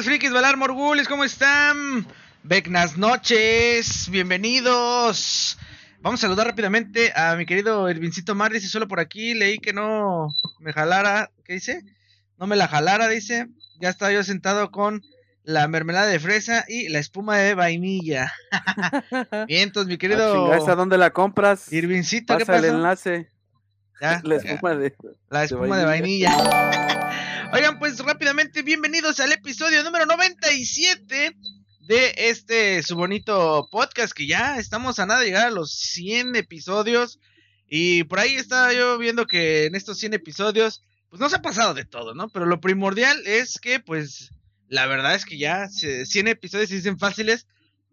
Queridos frikis, Valar Morgulis, ¿cómo están? Buenas noches, bienvenidos. Vamos a saludar rápidamente a mi querido Irvincito Mar, dice solo por aquí, leí que no me jalara, ¿qué dice? No me la jalara, dice. Ya estaba yo sentado con la mermelada de fresa y la espuma de vainilla. Bien, entonces, mi querido... ¿A dónde la compras? Irvincito, ¿qué pasa? el enlace. Ya, la espuma de... La espuma de vainilla. De vainilla. Oigan, pues rápidamente, bienvenidos al episodio número 97 de este su bonito podcast que ya estamos a nada de llegar a los 100 episodios y por ahí estaba yo viendo que en estos 100 episodios pues nos ha pasado de todo, ¿no? Pero lo primordial es que pues la verdad es que ya 100 episodios se dicen fáciles,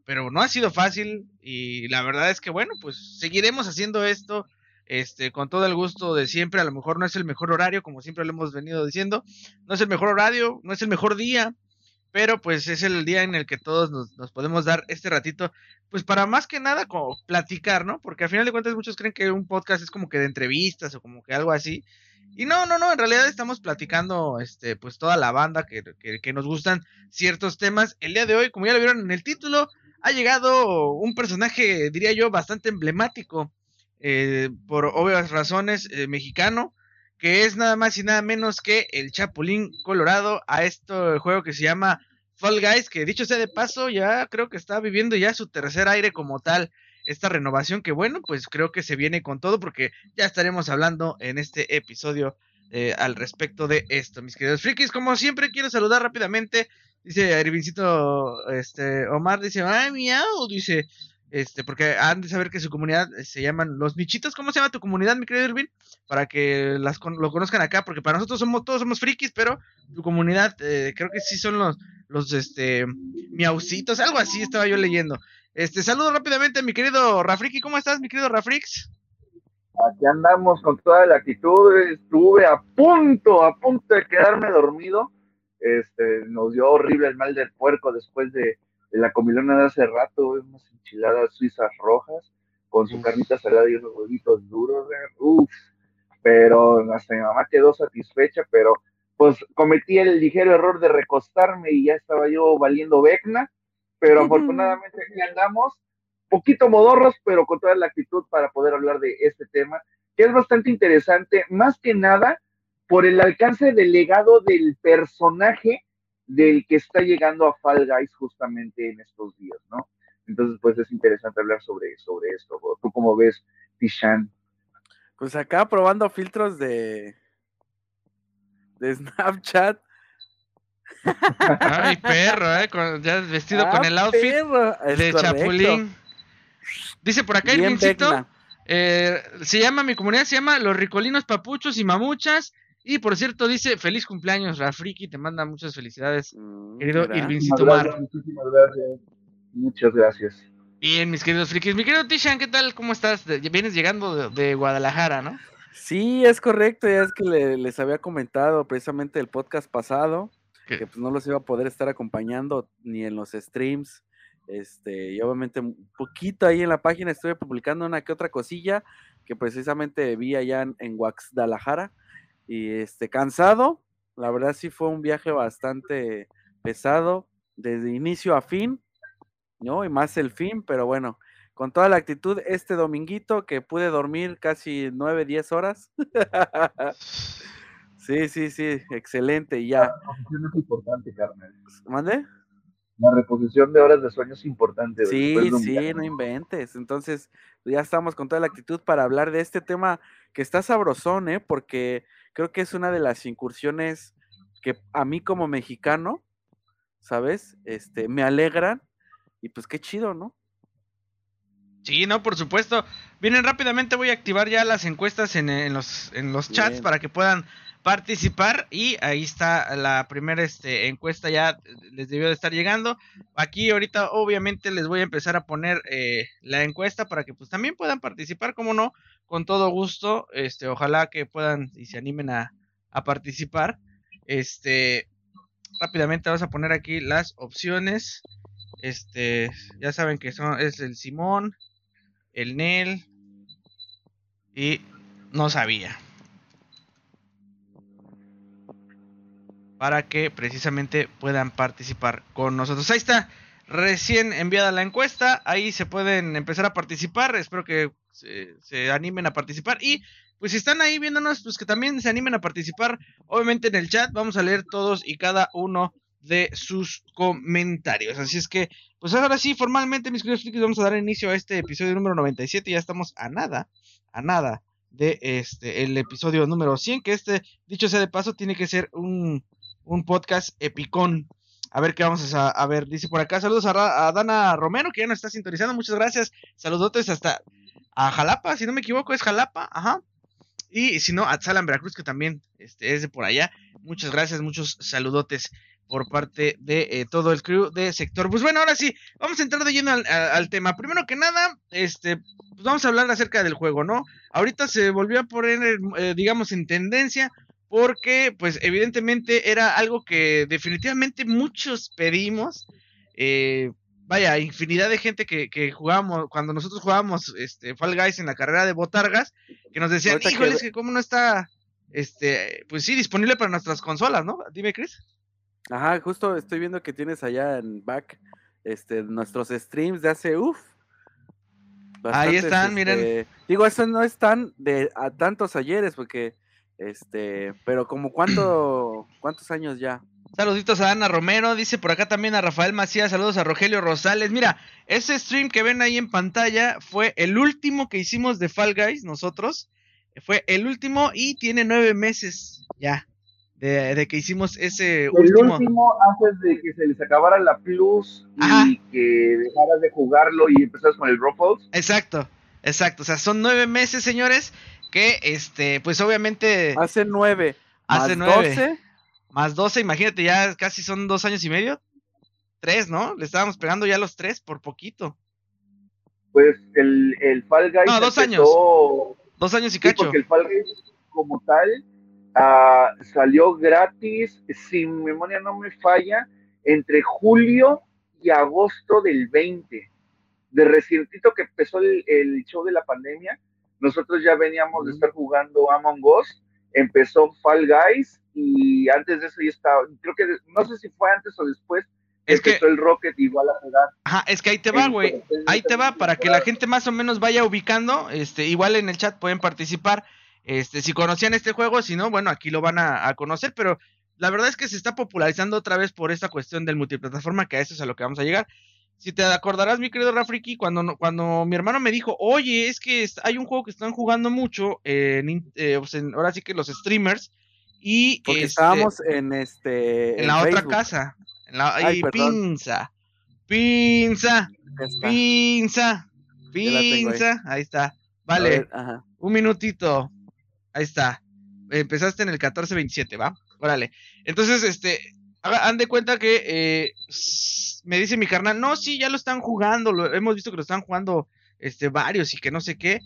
pero no ha sido fácil y la verdad es que bueno, pues seguiremos haciendo esto este, con todo el gusto de siempre, a lo mejor no es el mejor horario, como siempre lo hemos venido diciendo, no es el mejor horario, no es el mejor día, pero pues es el día en el que todos nos, podemos dar este ratito, pues para más que nada como platicar, ¿no? Porque al final de cuentas muchos creen que un podcast es como que de entrevistas o como que algo así. Y no, no, no, en realidad estamos platicando, este, pues toda la banda que, que, nos gustan ciertos temas. El día de hoy, como ya lo vieron en el título, ha llegado un personaje, diría yo, bastante emblemático, eh, por obvias razones, eh, mexicano, que es nada más y nada menos que el Chapulín Colorado a este juego que se llama Fall Guys, que dicho sea de paso, ya creo que está viviendo ya su tercer aire como tal. Esta renovación que bueno, pues creo que se viene con todo porque ya estaremos hablando en este episodio eh, al respecto de esto, mis queridos frikis. Como siempre, quiero saludar rápidamente. Dice Irvincito este, Omar, dice, ay, miau, dice, este, porque han de saber que su comunidad eh, se llaman los michitos. ¿Cómo se llama tu comunidad, mi querido Irvin? Para que las lo conozcan acá, porque para nosotros somos todos somos frikis, pero tu comunidad eh, creo que sí son los los este miaucitos, algo así estaba yo leyendo. Este, saludo rápidamente a mi querido Rafriki, ¿cómo estás, mi querido Rafrix? Aquí andamos con toda la actitud, estuve a punto, a punto de quedarme dormido. Este, nos dio horrible el mal del puerco después de, la comilona de hace rato, unas enchiladas suizas rojas con su carnita salada y unos huevitos duros, uff, pero hasta mi mamá quedó satisfecha, pero pues cometí el ligero error de recostarme y ya estaba yo valiendo vecna, pero afortunadamente aquí andamos, poquito modorros, pero con toda la actitud para poder hablar de este tema, que es bastante interesante, más que nada por el alcance del legado del personaje del que está llegando a Fall Guys justamente en estos días, ¿no? Entonces, pues es interesante hablar sobre, sobre esto. ¿Tú cómo ves, Tishan? Pues acá probando filtros de, de Snapchat. Ay, perro, ¿eh? ya vestido con ah, el outfit de Chapulín. Dice por acá el eh, se llama, mi comunidad se llama Los Ricolinos Papuchos y Mamuchas. Y por cierto, dice feliz cumpleaños, Rafriki, te manda muchas felicidades, mm, querido Irvincito Mar. Muchísimas gracias. Muchas gracias. Bien, mis queridos frikis. Mi querido Tishan, ¿qué tal? ¿Cómo estás? Vienes llegando de, Guadalajara, ¿no? Sí, es correcto. Ya es que les había comentado precisamente el podcast pasado que pues no los iba a poder estar acompañando ni en los streams. Este, y obviamente un poquito ahí en la página estuve publicando una que otra cosilla que precisamente vi allá en, en Guadalajara. Y este, cansado, la verdad sí fue un viaje bastante pesado, desde inicio a fin, ¿no? Y más el fin, pero bueno, con toda la actitud, este dominguito que pude dormir casi nueve, diez horas. sí, sí, sí, excelente, ya. La reposición es importante, Carmen. ¿Mande? La reposición de horas de sueño es importante. Sí, sí, no inventes. Entonces, ya estamos con toda la actitud para hablar de este tema que está sabrosón, ¿eh? Porque creo que es una de las incursiones que a mí como mexicano, ¿sabes? Este, me alegran y pues qué chido, ¿no? Sí, no, por supuesto. Vienen rápidamente, voy a activar ya las encuestas en, los, en los chats para que puedan participar y ahí está la primera este, encuesta ya les debió de estar llegando. Aquí ahorita obviamente les voy a empezar a poner eh, la encuesta para que pues también puedan participar como no con todo gusto este ojalá que puedan y se animen a, a participar. Este rápidamente vamos a poner aquí las opciones. Este, ya saben que son, es el Simón, el Nel y no sabía. Para que precisamente puedan participar con nosotros. Ahí está, recién enviada la encuesta, ahí se pueden empezar a participar, espero que se, animen a participar y pues si están ahí viéndonos, pues que también se animen a participar, obviamente en el chat vamos a leer todos y cada uno de sus comentarios. Así es que, pues ahora sí, formalmente, mis queridos frikis, vamos a dar inicio a este episodio número 97. Ya estamos a nada, a nada de este, el episodio número 100, que este, dicho sea de paso, tiene que ser un, un podcast epicón. A ver qué vamos a, ver. Dice por acá, saludos a, Dana Romero, que ya nos está sintonizando. Muchas gracias. Saludotes hasta a Jalapa, si no me equivoco, es Jalapa. Ajá. Y si no, a Salam Veracruz, que también este, es de por allá. Muchas gracias, muchos saludotes por parte de eh, todo el crew de sector. Pues bueno, ahora sí, vamos a entrar de lleno al, tema. Primero que nada, este, pues vamos a hablar acerca del juego, ¿no? Ahorita se volvió a poner, eh, digamos, en tendencia porque, pues, evidentemente era algo que definitivamente muchos pedimos. Eh, vaya, infinidad de gente que, que jugábamos, cuando nosotros jugábamos este, Fall Guys en la carrera de Botargas, que nos decían, híjole, es que cómo no está, este, pues sí, disponible para nuestras consolas, ¿no? Dime, Chris. Ajá, justo estoy viendo que tienes allá en back este, nuestros streams de hace, uff. Ahí están, miren. Este, digo, eso no están de a tantos ayeres, porque, este, pero como cuánto, cuántos años ya. Saluditos a Ana Romero, dice por acá también a Rafael Macías, saludos a Rogelio Rosales. Mira, ese stream que ven ahí en pantalla fue el último que hicimos de Fall Guys nosotros. Fue el último y tiene nueve meses ya de, que hicimos ese el último. antes de que se les acabara la Plus y que dejaras de jugarlo y empezaras con el Ruffles. Exacto, exacto. O sea, son nueve meses, señores, que este, pues obviamente. Hace nueve. Hace más nueve. Doce. Más doce, imagínate, ya casi son dos años y medio. Tres, ¿no? Le estábamos pegando ya los tres por poquito. Pues el, el Fall Guys. No, dos años. Dos años y cacho. porque el Fall Guys, como tal, Ah, salió gratis, si mi memoria no me falla, entre julio y agosto del 20. De recientito que empezó el, show de la pandemia, nosotros ya veníamos de estar jugando Among Us, empezó Fall Guys y antes de eso ya estaba, creo que no sé si fue antes o después, es empezó que, el Rocket igual a pegar. Ajá, es que ahí te va, güey. Ahí te va para que la gente más o menos vaya ubicando, este, igual en el chat pueden participar. Este, si conocían este juego, si no, bueno, aquí lo van a, conocer, pero la verdad es que se está popularizando otra vez por esta cuestión del multiplataforma, que a eso es a lo que vamos a llegar. Si te acordarás, mi querido Rafriki, cuando, cuando mi hermano me dijo, oye, es que hay un juego que están jugando mucho, eh, ahora sí que los streamers, y... Porque este, estábamos en este... En, la otra casa, en la... Ay, pinza, pinza, pinza, pinza, ahí está. Vale, un minutito. Ahí está. Empezaste en el 1427, ¿va? Órale. Entonces, este, han de cuenta que eh, me dice mi carnal, no, sí, ya lo están jugando, lo, hemos visto que lo están jugando este, varios y que no sé qué.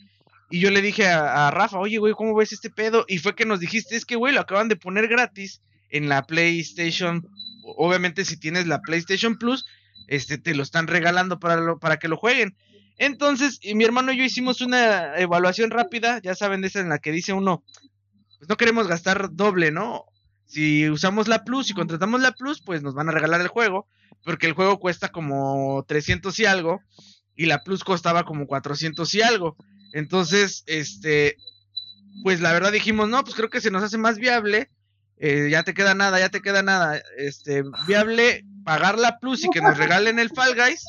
Y yo le dije a, Rafa, oye, güey, ¿cómo ves este pedo? Y fue que nos dijiste, es que, güey, lo acaban de poner gratis en la PlayStation. Obviamente, si tienes la PlayStation Plus, este, te lo están regalando para, para que lo jueguen. Entonces, mi hermano y yo hicimos una evaluación rápida, ya saben, de esa en la que dice uno, pues no queremos gastar doble, ¿no? Si usamos la Plus y contratamos la Plus, pues nos van a regalar el juego, porque el juego cuesta como 300 y algo, y la Plus costaba como 400 y algo. Entonces, este, pues la verdad dijimos, no, pues creo que se nos hace más viable, eh, ya te queda nada, ya te queda nada, este, viable pagar la Plus y que nos regalen el Fall Guys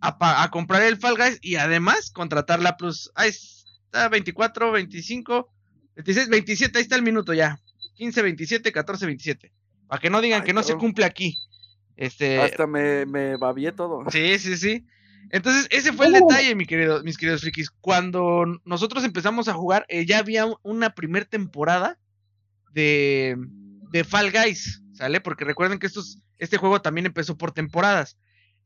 a, comprar el Fall Guys y además contratar la Plus. Ahí está 24, 25, 26, 27, ahí está el minuto ya. 15, 27, 14, 27. Para que no digan que no se cumple aquí. Este... Hasta me, me babié todo. Sí, sí, sí. Entonces, ese fue el detalle, mi querido, mis queridos frikis. Cuando nosotros empezamos a jugar, eh, ya había una primer temporada de, de Fall Guys, ¿sale? Porque recuerden que estos, este juego también empezó por temporadas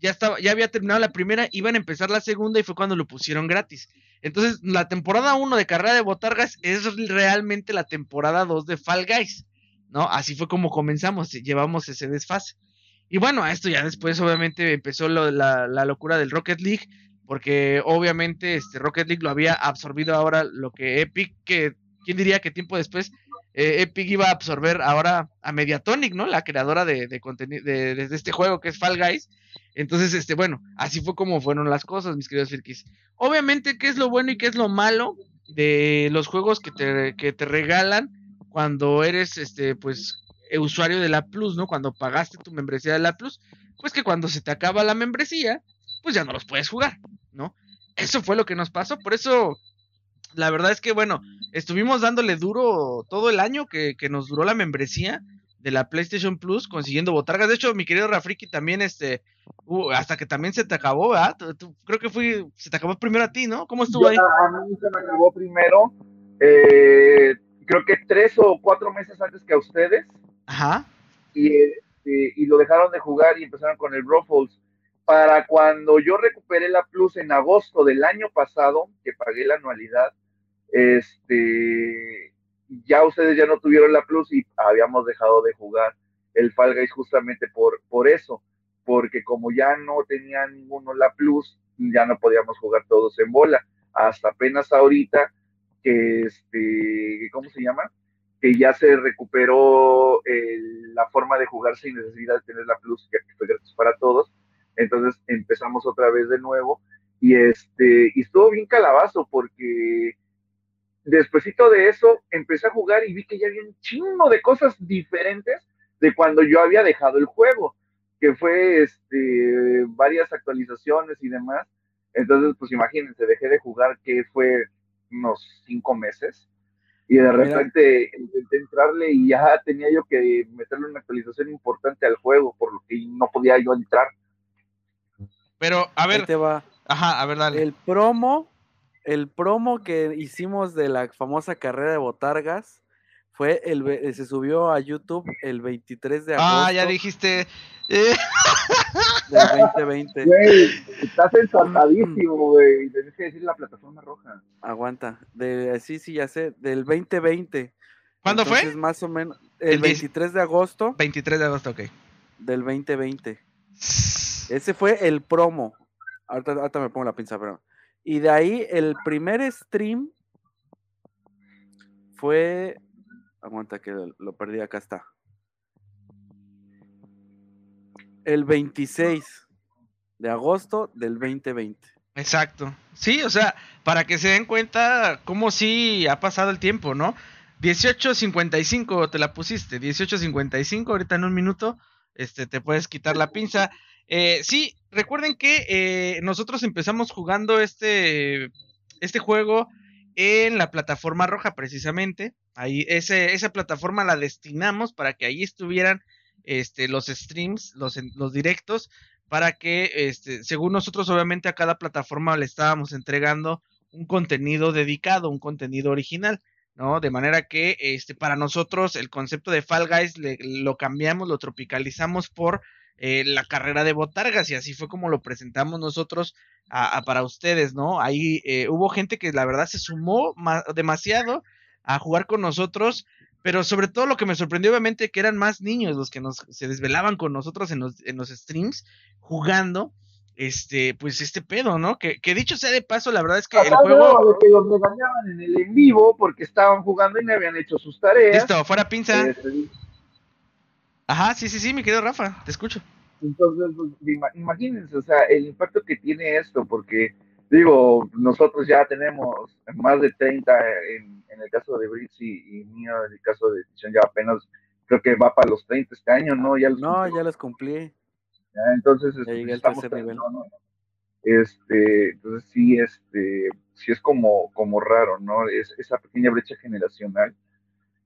ya estaba, ya había terminado la primera, iban a empezar la segunda y fue cuando lo pusieron gratis. Entonces, la temporada 1 de Carrera de Botargas es realmente la temporada 2 de Fall Guys, ¿no? Así fue como comenzamos, llevamos ese desfase. Y bueno, a esto ya después obviamente empezó la, la, locura del Rocket League, porque obviamente este Rocket League lo había absorbido ahora lo que Epic, que quién diría que tiempo después eh, Epic iba a absorber ahora a Mediatonic, ¿no? La creadora de, de, de, este juego que es Fall Guys. Entonces, este, bueno, así fue como fueron las cosas, mis queridos Firkis. Obviamente, ¿qué es lo bueno y qué es lo malo de los juegos que te, que te regalan cuando eres, este, pues, usuario de la Plus, ¿no? Cuando pagaste tu membresía de la Plus, pues que cuando se te acaba la membresía, pues ya no los puedes jugar, ¿no? Eso fue lo que nos pasó, por eso la verdad es que, bueno, estuvimos dándole duro todo el año que, que nos duró la membresía de la PlayStation Plus consiguiendo botargas. De hecho, mi querido Rafriki también, este, uh, hasta que también se te acabó, ¿verdad? creo que se te acabó primero a ti, ¿no? ¿Cómo estuvo ahí? A mí se me acabó primero, eh, creo que tres o cuatro meses antes que a ustedes. Ajá. Y, este, y lo dejaron de jugar y empezaron con el Ruffles. Para cuando yo recuperé la Plus en agosto del año pasado, que pagué la anualidad, este, ya ustedes ya no tuvieron la Plus y habíamos dejado de jugar el Fall Guys justamente por, por eso, porque como ya no tenía ninguno la Plus, ya no podíamos jugar todos en bola. Hasta apenas ahorita que, este, ¿cómo se llama? Que ya se recuperó la forma de jugar sin necesidad de tener la Plus, que fue gratis para todos. Entonces empezamos otra vez de nuevo y este y estuvo bien calabazo porque despuésito de eso empecé a jugar y vi que ya había un chingo de cosas diferentes de cuando yo había dejado el juego, que fue este, varias actualizaciones y demás. Entonces, pues imagínense, dejé de jugar que fue unos cinco meses y de repente intenté entrarle y ya tenía yo que meterle una actualización importante al juego, por lo que no podía yo entrar. Pero, a ver, te va. Ajá, a ver, dale. El promo el promo que hicimos de la famosa carrera de botargas fue el eh, se subió a YouTube el 23 de agosto. Ah, ya dijiste. Eh. Del 2020. Güey, estás ensartadísimo, güey. Tienes que decir la plataforma roja. Aguanta. De, sí, sí, ya sé. Del 2020. ¿Cuándo fue? más o menos. El, 23 de agosto. 23 de agosto, ok. Del 2020. Ese fue el promo. Ahorita, ahorita me pongo la pinza, pero. Y de ahí el primer stream fue. Aguanta que lo perdí, acá está. El 26 de agosto del 2020. Exacto. Sí, o sea, para que se den cuenta cómo sí ha pasado el tiempo, ¿no? 18.55 te la pusiste, 18.55, ahorita en un minuto, este, te puedes quitar la pinza. Eh, sí, recuerden que eh, nosotros empezamos jugando este, este juego en la plataforma roja precisamente. Ahí ese, esa plataforma la destinamos para que ahí estuvieran este, los streams, los, los directos, para que, este, según nosotros, obviamente a cada plataforma le estábamos entregando un contenido dedicado, un contenido original. ¿no? De manera que este, para nosotros el concepto de Fall Guys lo cambiamos, lo tropicalizamos por eh, la carrera de botargas y así fue como lo presentamos nosotros a, para ustedes, ¿no? Ahí eh, hubo gente que la verdad se sumó demasiado a jugar con nosotros, pero sobre todo lo que me sorprendió obviamente que eran más niños los que nos se desvelaban con nosotros en los, en los streams jugando este, pues este pedo, ¿no? Que, que dicho sea de paso, la verdad es que el juego. de que los regañaban en el en vivo porque estaban jugando y no habían hecho sus tareas. Listo, fuera pinza. Este, Ajá, sí, sí, sí, mi querido Rafa, te escucho. Entonces, pues, imagínense, o sea, el impacto que tiene esto, porque digo, nosotros ya tenemos más de 30 en, en el caso de Britz y, mío, en el caso de Edición ya apenas, creo que va para los 30 este año, ¿no? Ya no, ya los cumplí. entonces, este, estamos nivel. Este, entonces sí, este, sí es como, como raro, ¿no? Es esa pequeña brecha generacional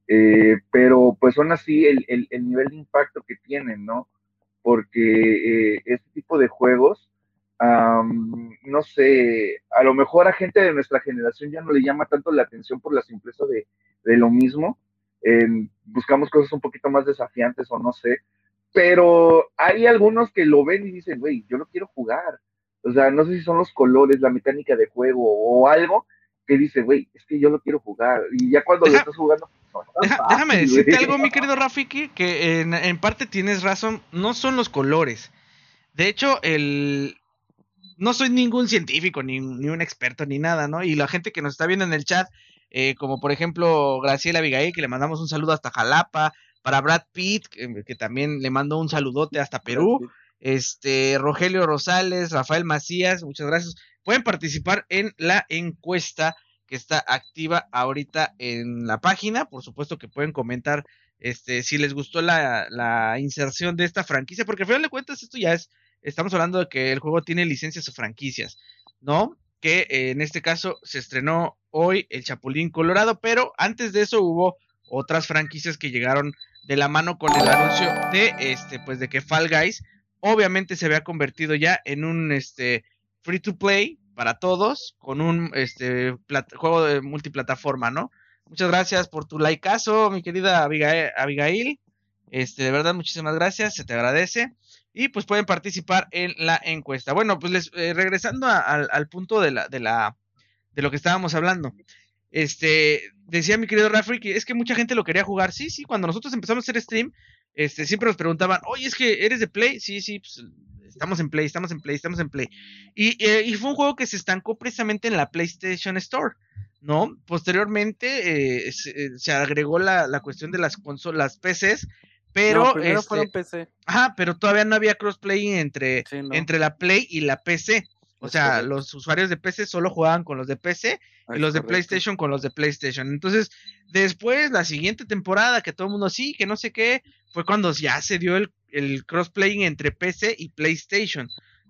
eh, pero pues aún así el, el, el, nivel de impacto que tienen, ¿no? Porque eh, este tipo de juegos, no sé, a lo mejor a gente de nuestra generación ya no le llama tanto la atención por la simpleza de, de lo mismo. buscamos cosas un poquito más desafiantes o no sé, pero hay algunos que lo ven y dicen, güey, yo no quiero jugar. O sea, no sé si son los colores, la mecánica de juego o algo que dice, güey, es que yo lo quiero jugar. Y ya cuando lo estás jugando, déjame decirte algo, mi querido Rafiki, que en, parte tienes razón, no son los colores. De hecho, el... No soy ningún científico, ni, ni un experto, ni nada, ¿no? Y la gente que nos está viendo en el chat, eh, como por ejemplo Graciela Abigail, que le mandamos un saludo hasta Jalapa, para Brad Pitt, que, también le mando un saludote hasta Perú, este Rogelio Rosales, Rafael Macías, muchas gracias. Pueden participar en la encuesta que está activa ahorita en la página, por supuesto que pueden comentar este si les gustó la, la inserción de esta franquicia, porque al final de cuentas esto ya es, estamos hablando de que el juego tiene licencias o franquicias, ¿no? Que eh, en este caso se estrenó hoy el Chapulín Colorado, pero antes de eso hubo otras franquicias que llegaron de la mano con el anuncio de este pues de que Fall Guys obviamente se había convertido ya en un este free to play para todos con un este juego de multiplataforma, ¿no? Muchas gracias por tu likeazo, mi querida Abigail. Este, de verdad, muchísimas gracias, se te agradece. Y pues pueden participar en la encuesta. Bueno, pues les, eh, regresando al punto de la, de la, de lo que estábamos hablando. Este, decía mi querido Rafri que es que mucha gente lo quería jugar. Sí, sí, cuando nosotros empezamos a hacer stream, este, siempre nos preguntaban, oye, es que eres de Play. Sí, sí, pues, estamos en Play, estamos en Play, estamos en Play. Y, eh, y fue un juego que se estancó precisamente en la PlayStation Store, ¿no? Posteriormente eh, se, agregó la, la, cuestión de las consolas, PCs. Pero, no, este, fueron PC. Ajá, pero todavía no había crossplay entre, entre la Play y la PC. O sea, los usuarios de PC solo jugaban con los de PC y los de PlayStation con los de PlayStation. Entonces, después, la siguiente temporada, que todo el mundo sí, que no sé qué, fue cuando ya se dio el, el crossplay entre PC y PlayStation,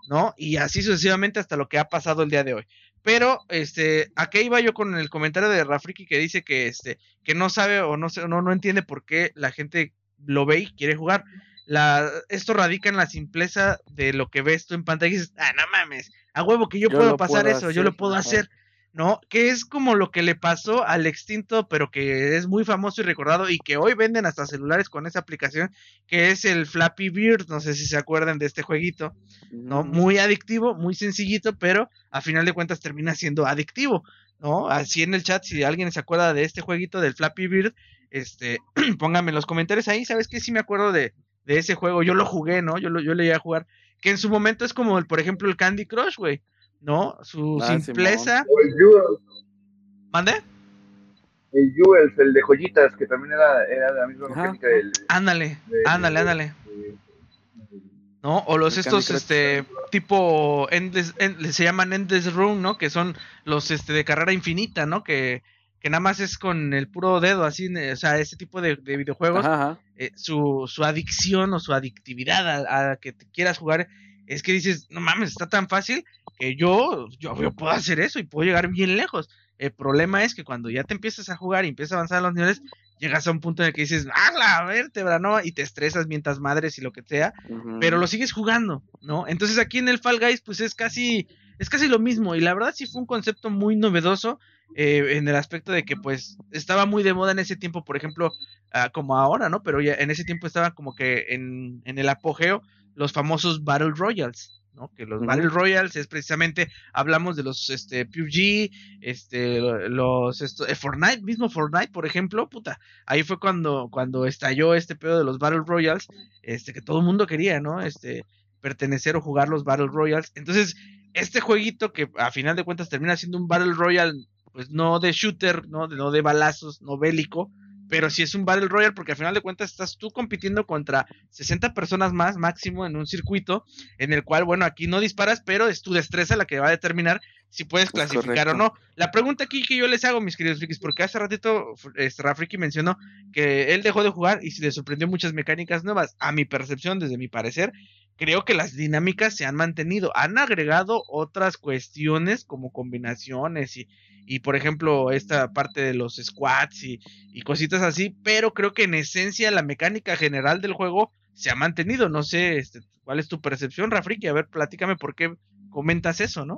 ¿no? Y así sucesivamente hasta lo que ha pasado el día de hoy. Pero, este, ¿a qué iba yo con el comentario de Rafriki que dice que, este, que no sabe o no, no, no entiende por qué la gente lo ve y quiere jugar? La, esto radica en la simpleza de lo que ves tú en pantalla y dices, ah, no mames, a huevo que yo, puedo pasar eso, yo lo puedo hacer, ¿no? Que es como lo que le pasó al extinto, pero que es muy famoso y recordado y que hoy venden hasta celulares con esa aplicación, que es el Flappy Bird, no sé si se acuerdan de este jueguito, ¿no? Mm. Muy adictivo, muy sencillito, pero a final de cuentas termina siendo adictivo, ¿no? Así en el chat, si alguien se acuerda de este jueguito del Flappy Bird, este, pónganme en los comentarios ahí, ¿sabes qué? Sí me acuerdo de, de ese juego, yo lo jugué, ¿no? Yo, lo, yo le iba a jugar que en su momento es como, el, por ejemplo, el Candy Crush, güey, ¿no? Su ah, simpleza. O el ¿Mande? El Jewels, el de joyitas, que también era, era de la misma mecánica del... Ándale, ándale, ándale. ¿no? O los estos, este, tipo, endless, se llaman Endless Room, ¿no? Que son los, este, de carrera infinita, ¿no? Que, que nada más es con el puro dedo, así, o sea, ese tipo de, videojuegos, eh, su, su, adicción o su adictividad a, que te quieras jugar, es que dices, no mames, está tan fácil que yo, yo, puedo hacer eso y puedo llegar bien lejos. El problema es que cuando ya te empiezas a jugar y empiezas a avanzar a los niveles, llegas a un punto en el que dices, ¡ah, la vértebra, no! Y te estresas mientras madres y lo que sea, pero lo sigues jugando, ¿no? Entonces aquí en el Fall Guys, pues es casi, es casi lo mismo. Y la verdad sí fue un concepto muy novedoso eh, en el aspecto de que pues estaba muy de moda en ese tiempo, por ejemplo, ah, como ahora, ¿no? Pero ya en ese tiempo estaba como que en, en el apogeo los famosos Battle Royals, ¿no? Que los Battle Royals es precisamente, hablamos de los este, PUBG, este, los esto, eh, Fortnite, mismo Fortnite, por ejemplo, puta, ahí fue cuando, cuando estalló este pedo de los Battle Royals, este, que todo el mundo quería, ¿no? Este, pertenecer o jugar los Battle Royals. Entonces, este jueguito que a final de cuentas termina siendo un Battle Royale pues no de shooter, no de, no de balazos, no bélico, pero sí es un Battle Royale porque al final de cuentas estás tú compitiendo contra 60 personas más máximo en un circuito en el cual, bueno, aquí no disparas, pero es tu destreza la que va a determinar si puedes clasificar o no. La pregunta aquí que yo les hago, mis queridos frikis, porque hace ratito este, Rafriki mencionó que él dejó de jugar y se le sorprendió muchas mecánicas nuevas. A mi percepción, desde mi parecer, creo que las dinámicas se han mantenido. Han agregado otras cuestiones como combinaciones y, y por ejemplo, esta parte de los squats y, y, cositas así, pero creo que en esencia la mecánica general del juego se ha mantenido. No sé, este, ¿cuál es tu percepción, Rafriki? A ver, platícame por qué comentas eso, ¿no?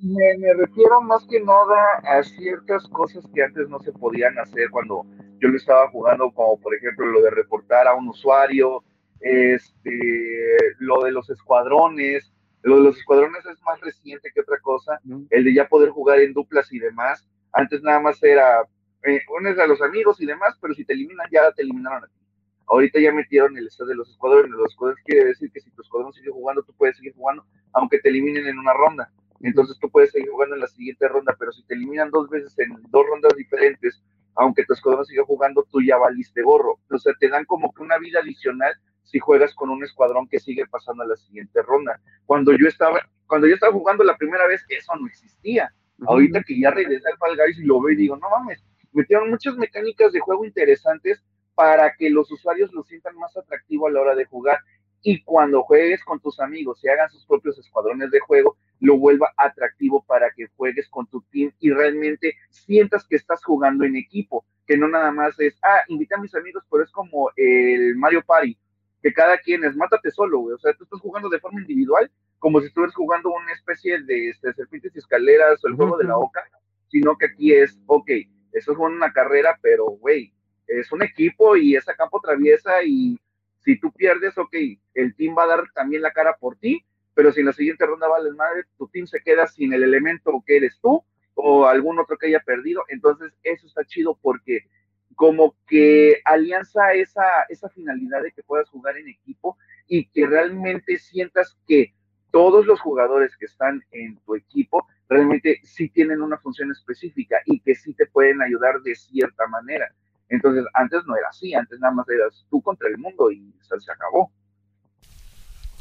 me, me, refiero más que nada a ciertas cosas que antes no se podían hacer cuando yo lo estaba jugando, como por ejemplo lo de reportar a un usuario, este, lo de los escuadrones, lo de los escuadrones es más reciente que otra cosa, el de ya poder jugar en duplas y demás, antes nada más era, eh, unes a los amigos y demás, pero si te eliminan ya te eliminaron a ti. Ahorita ya metieron el estado de los escuadrones, los escuadrones quiere decir que si tu escuadrón sigue jugando, tú puedes seguir jugando, aunque te eliminen en una ronda. entonces tú puedes seguir jugando en la siguiente ronda, pero si te eliminan dos veces en dos rondas diferentes, aunque tu escuadrón siga jugando, tú ya valiste gorro. O sea, te dan como que una vida adicional si juegas con un escuadrón que sigue pasando a la siguiente ronda. Cuando yo estaba, cuando yo estaba jugando la primera vez, eso no existía. Ahorita que ya regresé al Fall Guys y lo veo y digo, no mames, metieron muchas mecánicas de juego interesantes para que los usuarios lo sientan más atractivo a la hora de jugar y cuando juegues con tus amigos y hagan sus propios escuadrones de juego, lo vuelva atractivo para que juegues con tu team y realmente sientas que estás jugando en equipo, que no nada más es, ah, invita a mis amigos, pero es como el Mario Party, que cada quien es, mátate solo, güey. O sea, tú estás jugando de forma individual, como si estuvieras jugando una especie de, este, serpientes y escaleras o el juego de la oca, sino que aquí es, ok, eso es una carrera, pero, güey, es un equipo y esa campo traviesa y si tú pierdes, ok, el team va a dar también la cara por ti, pero si en la siguiente ronda vale madre, tu team se queda sin el elemento que eres tú o algún otro que haya perdido. Entonces, eso está chido porque como que alianza esa, esa finalidad de que puedas jugar en equipo y que realmente sientas que todos los jugadores que están en tu equipo realmente sí tienen una función específica y que sí te pueden ayudar de cierta manera. Entonces, antes no era así, antes nada más eras tú contra el mundo y se acabó.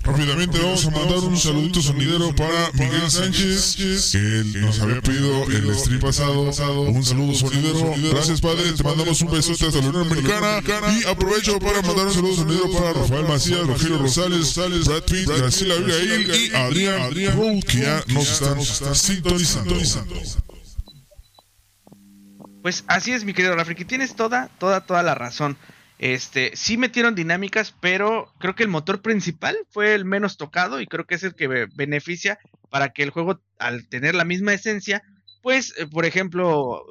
Rápidamente vamos a mandar un saludito sonidero para Miguel Sánchez, que nos había pedido el stream pasado. Un saludo sonidero. Gracias, padre. Te mandamos un besote hasta la Unión Americana. Y aprovecho para mandar un saludo sonidero para Rafael Macías, Rogelio Rosales, Brad Pitt, Graciela Abigail y Adrián Adrián que ya nos están sintonizando. Pues así es, mi querido Rafri, tienes toda, toda, toda la razón. Este, sí metieron dinámicas, pero creo que el motor principal fue el menos tocado y creo que es el que beneficia para que el juego, al tener la misma esencia, pues, eh, por ejemplo,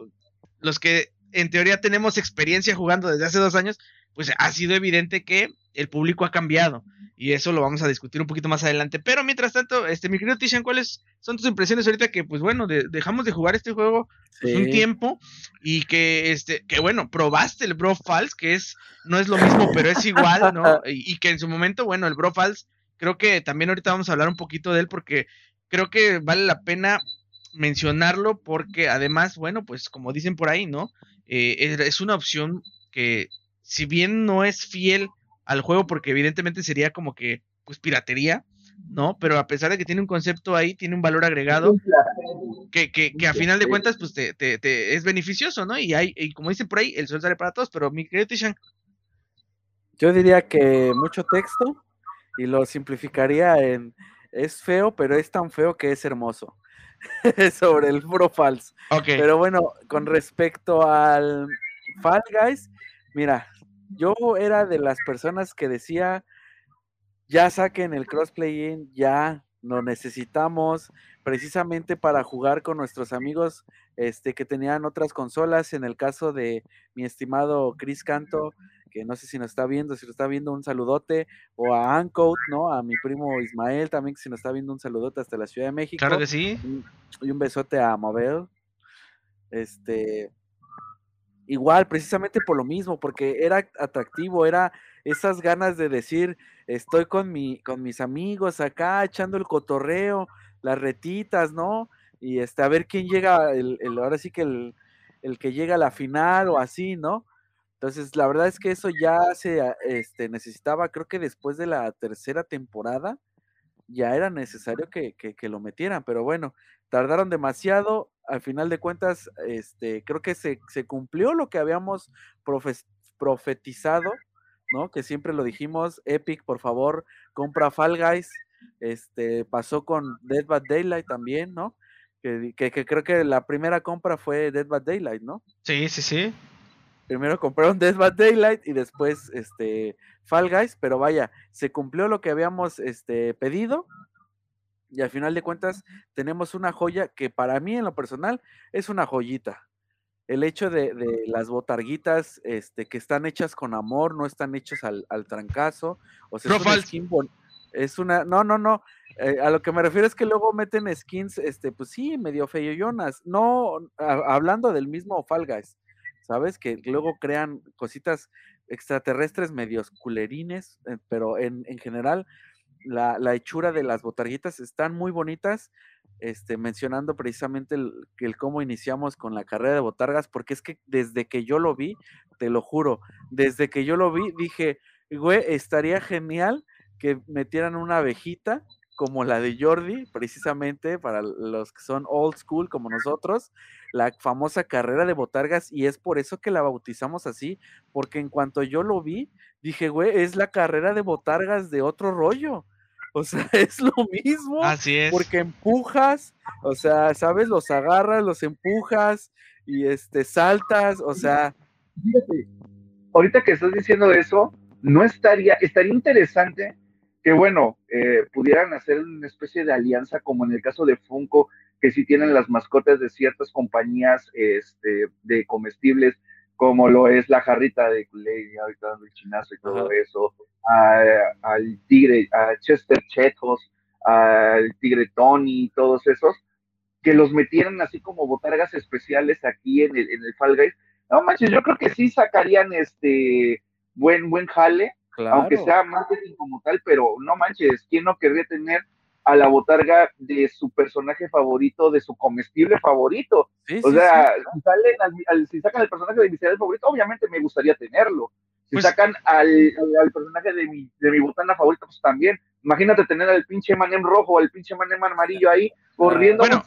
los que en teoría tenemos experiencia jugando desde hace dos años, pues ha sido evidente que el público ha cambiado. Y eso lo vamos a discutir un poquito más adelante. Pero mientras tanto, este, mi querido Tishan, ¿cuáles son tus impresiones ahorita que, pues bueno, dejamos de jugar este juego pues, un tiempo y que, este, que bueno, probaste el Bro Falls, que es, no es lo mismo, pero es igual, ¿no? Y, y, que en su momento, bueno, el Bro Falls, creo que también ahorita vamos a hablar un poquito de él porque creo que vale la pena mencionarlo porque además, bueno, pues como dicen por ahí, ¿no? Eh, es una opción que si bien no es fiel al juego porque evidentemente sería como que pues piratería, ¿no? Pero a pesar de que tiene un concepto ahí, tiene un valor agregado que, que, que a final de cuentas pues te, te, es beneficioso, ¿no? Y hay, y como dicen por ahí, el sol sale para todos, pero mi querido Tishan. Yo diría que mucho texto y lo simplificaría en es feo, pero es tan feo que es hermoso. Sobre el Pro Falls. Pero bueno, con respecto al Fall Guys, mira, yo era de las personas que decía, ya saquen el crossplay ya lo necesitamos precisamente para jugar con nuestros amigos este, que tenían otras consolas. En el caso de mi estimado Chris Canto, que no sé si nos está viendo, si lo está viendo, un saludote, o a Ancoat, ¿no? A mi primo Ismael también, que si nos está viendo, un saludote hasta la Ciudad de México. Claro que sí. Y un besote a Mabel. Este, igual, precisamente por lo mismo, porque era atractivo, era esas ganas de decir, estoy con, mi, con mis amigos acá echando el cotorreo, las retitas, ¿no? Y este, a ver quién llega, el, ahora sí que el, el, que llega a la final o así, ¿no? Entonces, la verdad es que eso ya se este, necesitaba, creo que después de la tercera temporada, ya era necesario que, que lo metieran, pero bueno, tardaron demasiado, al final de cuentas, este, creo que se, cumplió lo que habíamos profetizado, ¿no? Que siempre lo dijimos, Epic, por favor, compra Fall Guys, este, pasó con Dead by Daylight también, ¿no? Que, creo que la primera compra fue Dead by Daylight, ¿no? Sí, sí, sí. Primero compraron Dead by Daylight y después este Fall Guys, pero vaya, se cumplió lo que habíamos este, pedido y al final de cuentas tenemos una joya que para mí en lo personal es una joyita. El hecho de, las botarguitas este, que están hechas con amor, no están hechas al, trancazo. O sea, es, una skin es una, no, no, no. Eh, a lo que me refiero es que luego meten skins, este, pues sí, medio feyoyonas. No, hablando del mismo Fall Guys, ¿sabes? Que luego crean cositas extraterrestres medios culerines, eh, pero en, en general la, hechura de las botarguitas están muy bonitas. este, mencionando precisamente el, el, cómo iniciamos con la carrera de botargas, porque es que desde que yo lo vi, te lo juro, desde que yo lo vi, dije, güey, estaría genial que metieran una abejita como la de Jordi, precisamente para los que son old school como nosotros, la famosa carrera de botargas, y es por eso que la bautizamos así, porque en cuanto yo lo vi, dije, güey, es la carrera de botargas de otro rollo. O sea, es lo mismo. Así es. Porque empujas, o sea, ¿sabes? Los agarras, los empujas y este saltas, o sea. Fíjate, ahorita que estás diciendo eso, no estaría, estaría interesante que, bueno, eh, pudieran hacer una especie de alianza, como en el caso de Funko, que sí tienen las mascotas de ciertas compañías este, de comestibles, como lo es la jarrita de Kool-Aid, ahorita dando el chinazo y todo eso, al tigre, a Chester Chetos, al tigre Tony, todos esos, que los metieran así como botargas especiales aquí en el, en el Fall Guys. No manches, yo creo que sí sacarían este buen, buen jale, aunque sea marketing como tal, pero no manches, ¿quién no querría tener a la botarga de su personaje favorito, de su comestible favorito. o sea, Si, salen si sacan el personaje de mi favorito, obviamente me gustaría tenerlo. Si pues sacan al, al, personaje de mi, de mi botana favorita, pues también. Imagínate tener al pinche Manem rojo, al pinche Manem amarillo ahí, corriendo. Bueno,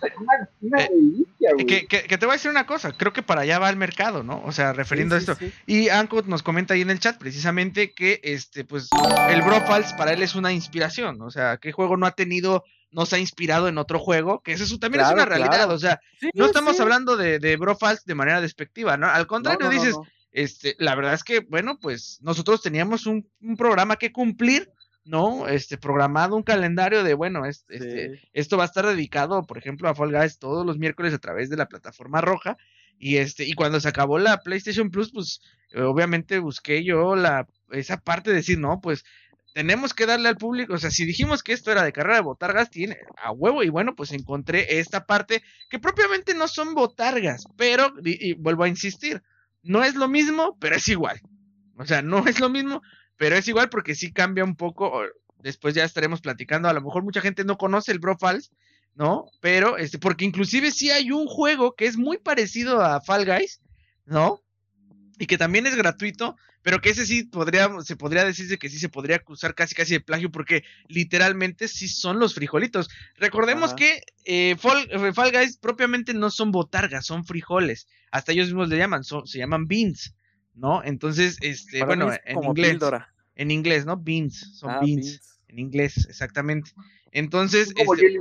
una, eh, delicia, güey. Que, que, te voy a decir una cosa, creo que para allá va el mercado, ¿no? O sea, refiriendo a esto. Y Anko nos comenta ahí en el chat precisamente que este, pues, el Brofals para él es una inspiración. O sea, ¿qué juego no ha tenido no se ha inspirado en otro juego, que eso también es una realidad, o sea, no estamos hablando de, de Brofals de manera despectiva, ¿no? Al contrario, dices, este, la verdad es que, bueno, pues nosotros teníamos un, programa que cumplir, ¿no? Este, programado un calendario de, bueno, este, esto va a estar dedicado, por ejemplo, a Fall Guys todos los miércoles a través de la plataforma roja. Y este, y cuando se acabó la PlayStation Plus, pues obviamente busqué yo la, esa parte de decir, no, pues tenemos que darle al público, o sea, si dijimos que esto era de carrera de botargas, tiene a huevo, y bueno, pues encontré esta parte que propiamente no son botargas, pero, y vuelvo a insistir, no es lo mismo, pero es igual. O sea, no es lo mismo, pero es igual porque sí cambia un poco. Después ya estaremos platicando. A lo mejor mucha gente no conoce el Brofals, ¿no? Pero, este, porque inclusive sí hay un juego que es muy parecido a Fall Guys, ¿no? Y que también es gratuito, pero que ese sí podría, se podría decirse que sí se podría acusar casi casi de plagio porque literalmente sí son los frijolitos. Recordemos que eh, Fall, eh, Fall, Guys propiamente no son botargas, son frijoles. Hasta ellos mismos le llaman, se llaman beans, ¿no? Entonces, este, bueno, en inglés. En inglés, ¿no? Beans, son ah, beans, En inglés, exactamente. Entonces, son como este,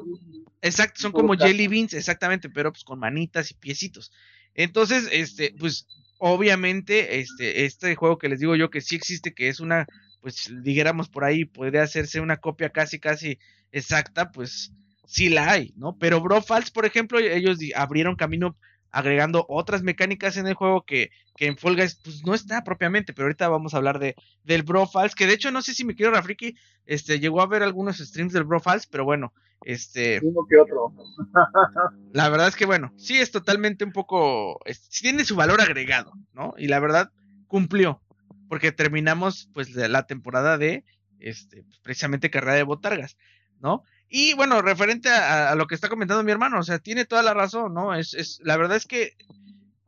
exacto, son como jelly beans, exactamente, pero pues con manitas y piecitos. Entonces, este, pues obviamente, este, este juego que les digo yo que sí existe, que es una, pues dijéramos por ahí, podría hacerse una copia casi, casi exacta, pues sí la hay, ¿no? Pero Brofals, por ejemplo, ellos abrieron camino agregando otras mecánicas en el juego que, que en Fall Guys pues no está propiamente, pero ahorita vamos a hablar de del Brofals, que de hecho no sé si mi querido Rafriki este llegó a ver algunos streams del Brofals, pero bueno, este uno que otro. la verdad es que bueno, sí es totalmente un poco tiene su valor agregado, ¿no? Y la verdad cumplió, porque terminamos pues la temporada de este precisamente carrera de botargas, ¿no? Y bueno, referente a, lo que está comentando mi hermano, o sea, tiene toda la razón, ¿no? Es, es, la verdad es que,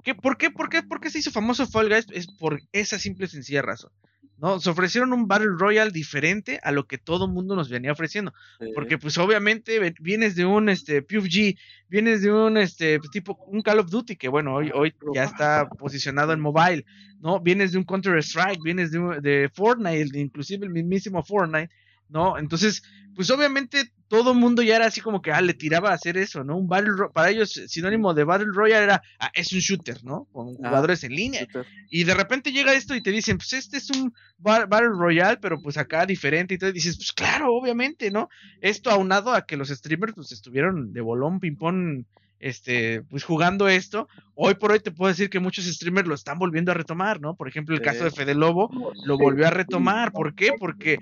que ¿por, qué, por, qué, ¿por qué se hizo famoso Fall Guys? Es por esa simple y sencilla razón. ¿no? Se ofrecieron un Battle Royale diferente a lo que todo mundo nos venía ofreciendo. Porque, pues, obviamente, vienes de un este, PUBG, vienes de un este tipo, un Call of Duty, que bueno, hoy, hoy ya está posicionado en mobile, ¿no? Vienes de un Counter Strike, vienes de, de Fortnite, inclusive el mismísimo Fortnite, ¿no? Entonces, pues obviamente todo el mundo ya era así como que, ah, le tiraba a hacer eso, ¿no? Un Battle para ellos sinónimo de Battle Royale era, ah, es un shooter, ¿no? Con jugadores en línea. Y de repente llega esto y te dicen, pues este es un Battle Royale, pero pues acá diferente. Y tú dices, pues claro, obviamente, ¿no? Esto aunado a que los streamers pues estuvieron de bolón, ping-pong, este, pues jugando esto. Hoy por hoy te puedo decir que muchos streamers lo están volviendo a retomar, ¿no? Por ejemplo, el caso de Fede Lobo lo volvió a retomar. ¿Por qué? Porque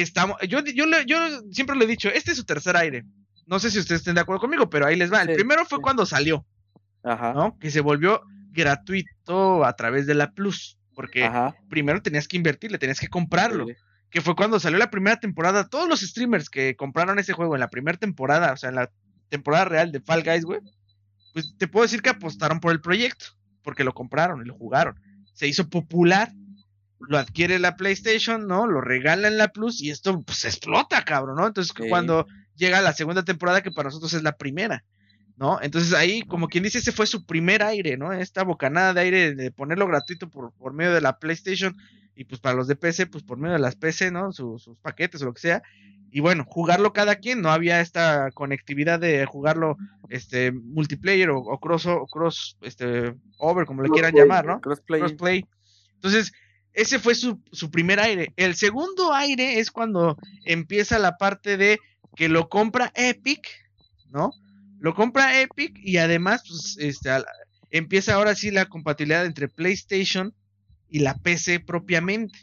estamos, yo, yo, yo siempre le he dicho, este es su tercer aire. No sé si ustedes estén de acuerdo conmigo, pero ahí les va. El primero fue cuando salió, Ajá. ¿no? Que se volvió gratuito a través de la Plus, porque primero tenías que invertirle, tenías que comprarlo. Que fue cuando salió la primera temporada. Todos los streamers que compraron ese juego en la primera temporada, o sea, en la temporada real de Fall Guys, güey, pues te puedo decir que apostaron por el proyecto, porque lo compraron y lo jugaron. Se hizo popular, lo adquiere la PlayStation, ¿no? Lo regala en la Plus y esto pues explota, cabrón, ¿no? Entonces cuando llega la segunda temporada, que para nosotros es la primera, ¿no? Entonces ahí, como quien dice, ese fue su primer aire, ¿no? Esta bocanada de aire de ponerlo gratuito por, por medio de la PlayStation y pues para los de PC, pues por medio de las PC, ¿no? sus paquetes o lo que sea. Y bueno, jugarlo cada quien, no había esta conectividad de jugarlo este multiplayer o, cross cross este over como le quieran llamar, ¿no? Crossplay. Crossplay. Entonces, ese fue su, su primer aire. El segundo aire es cuando empieza la parte de que lo compra Epic, ¿no? Lo compra Epic y además pues, este, empieza ahora sí la compatibilidad entre PlayStation y la PC propiamente.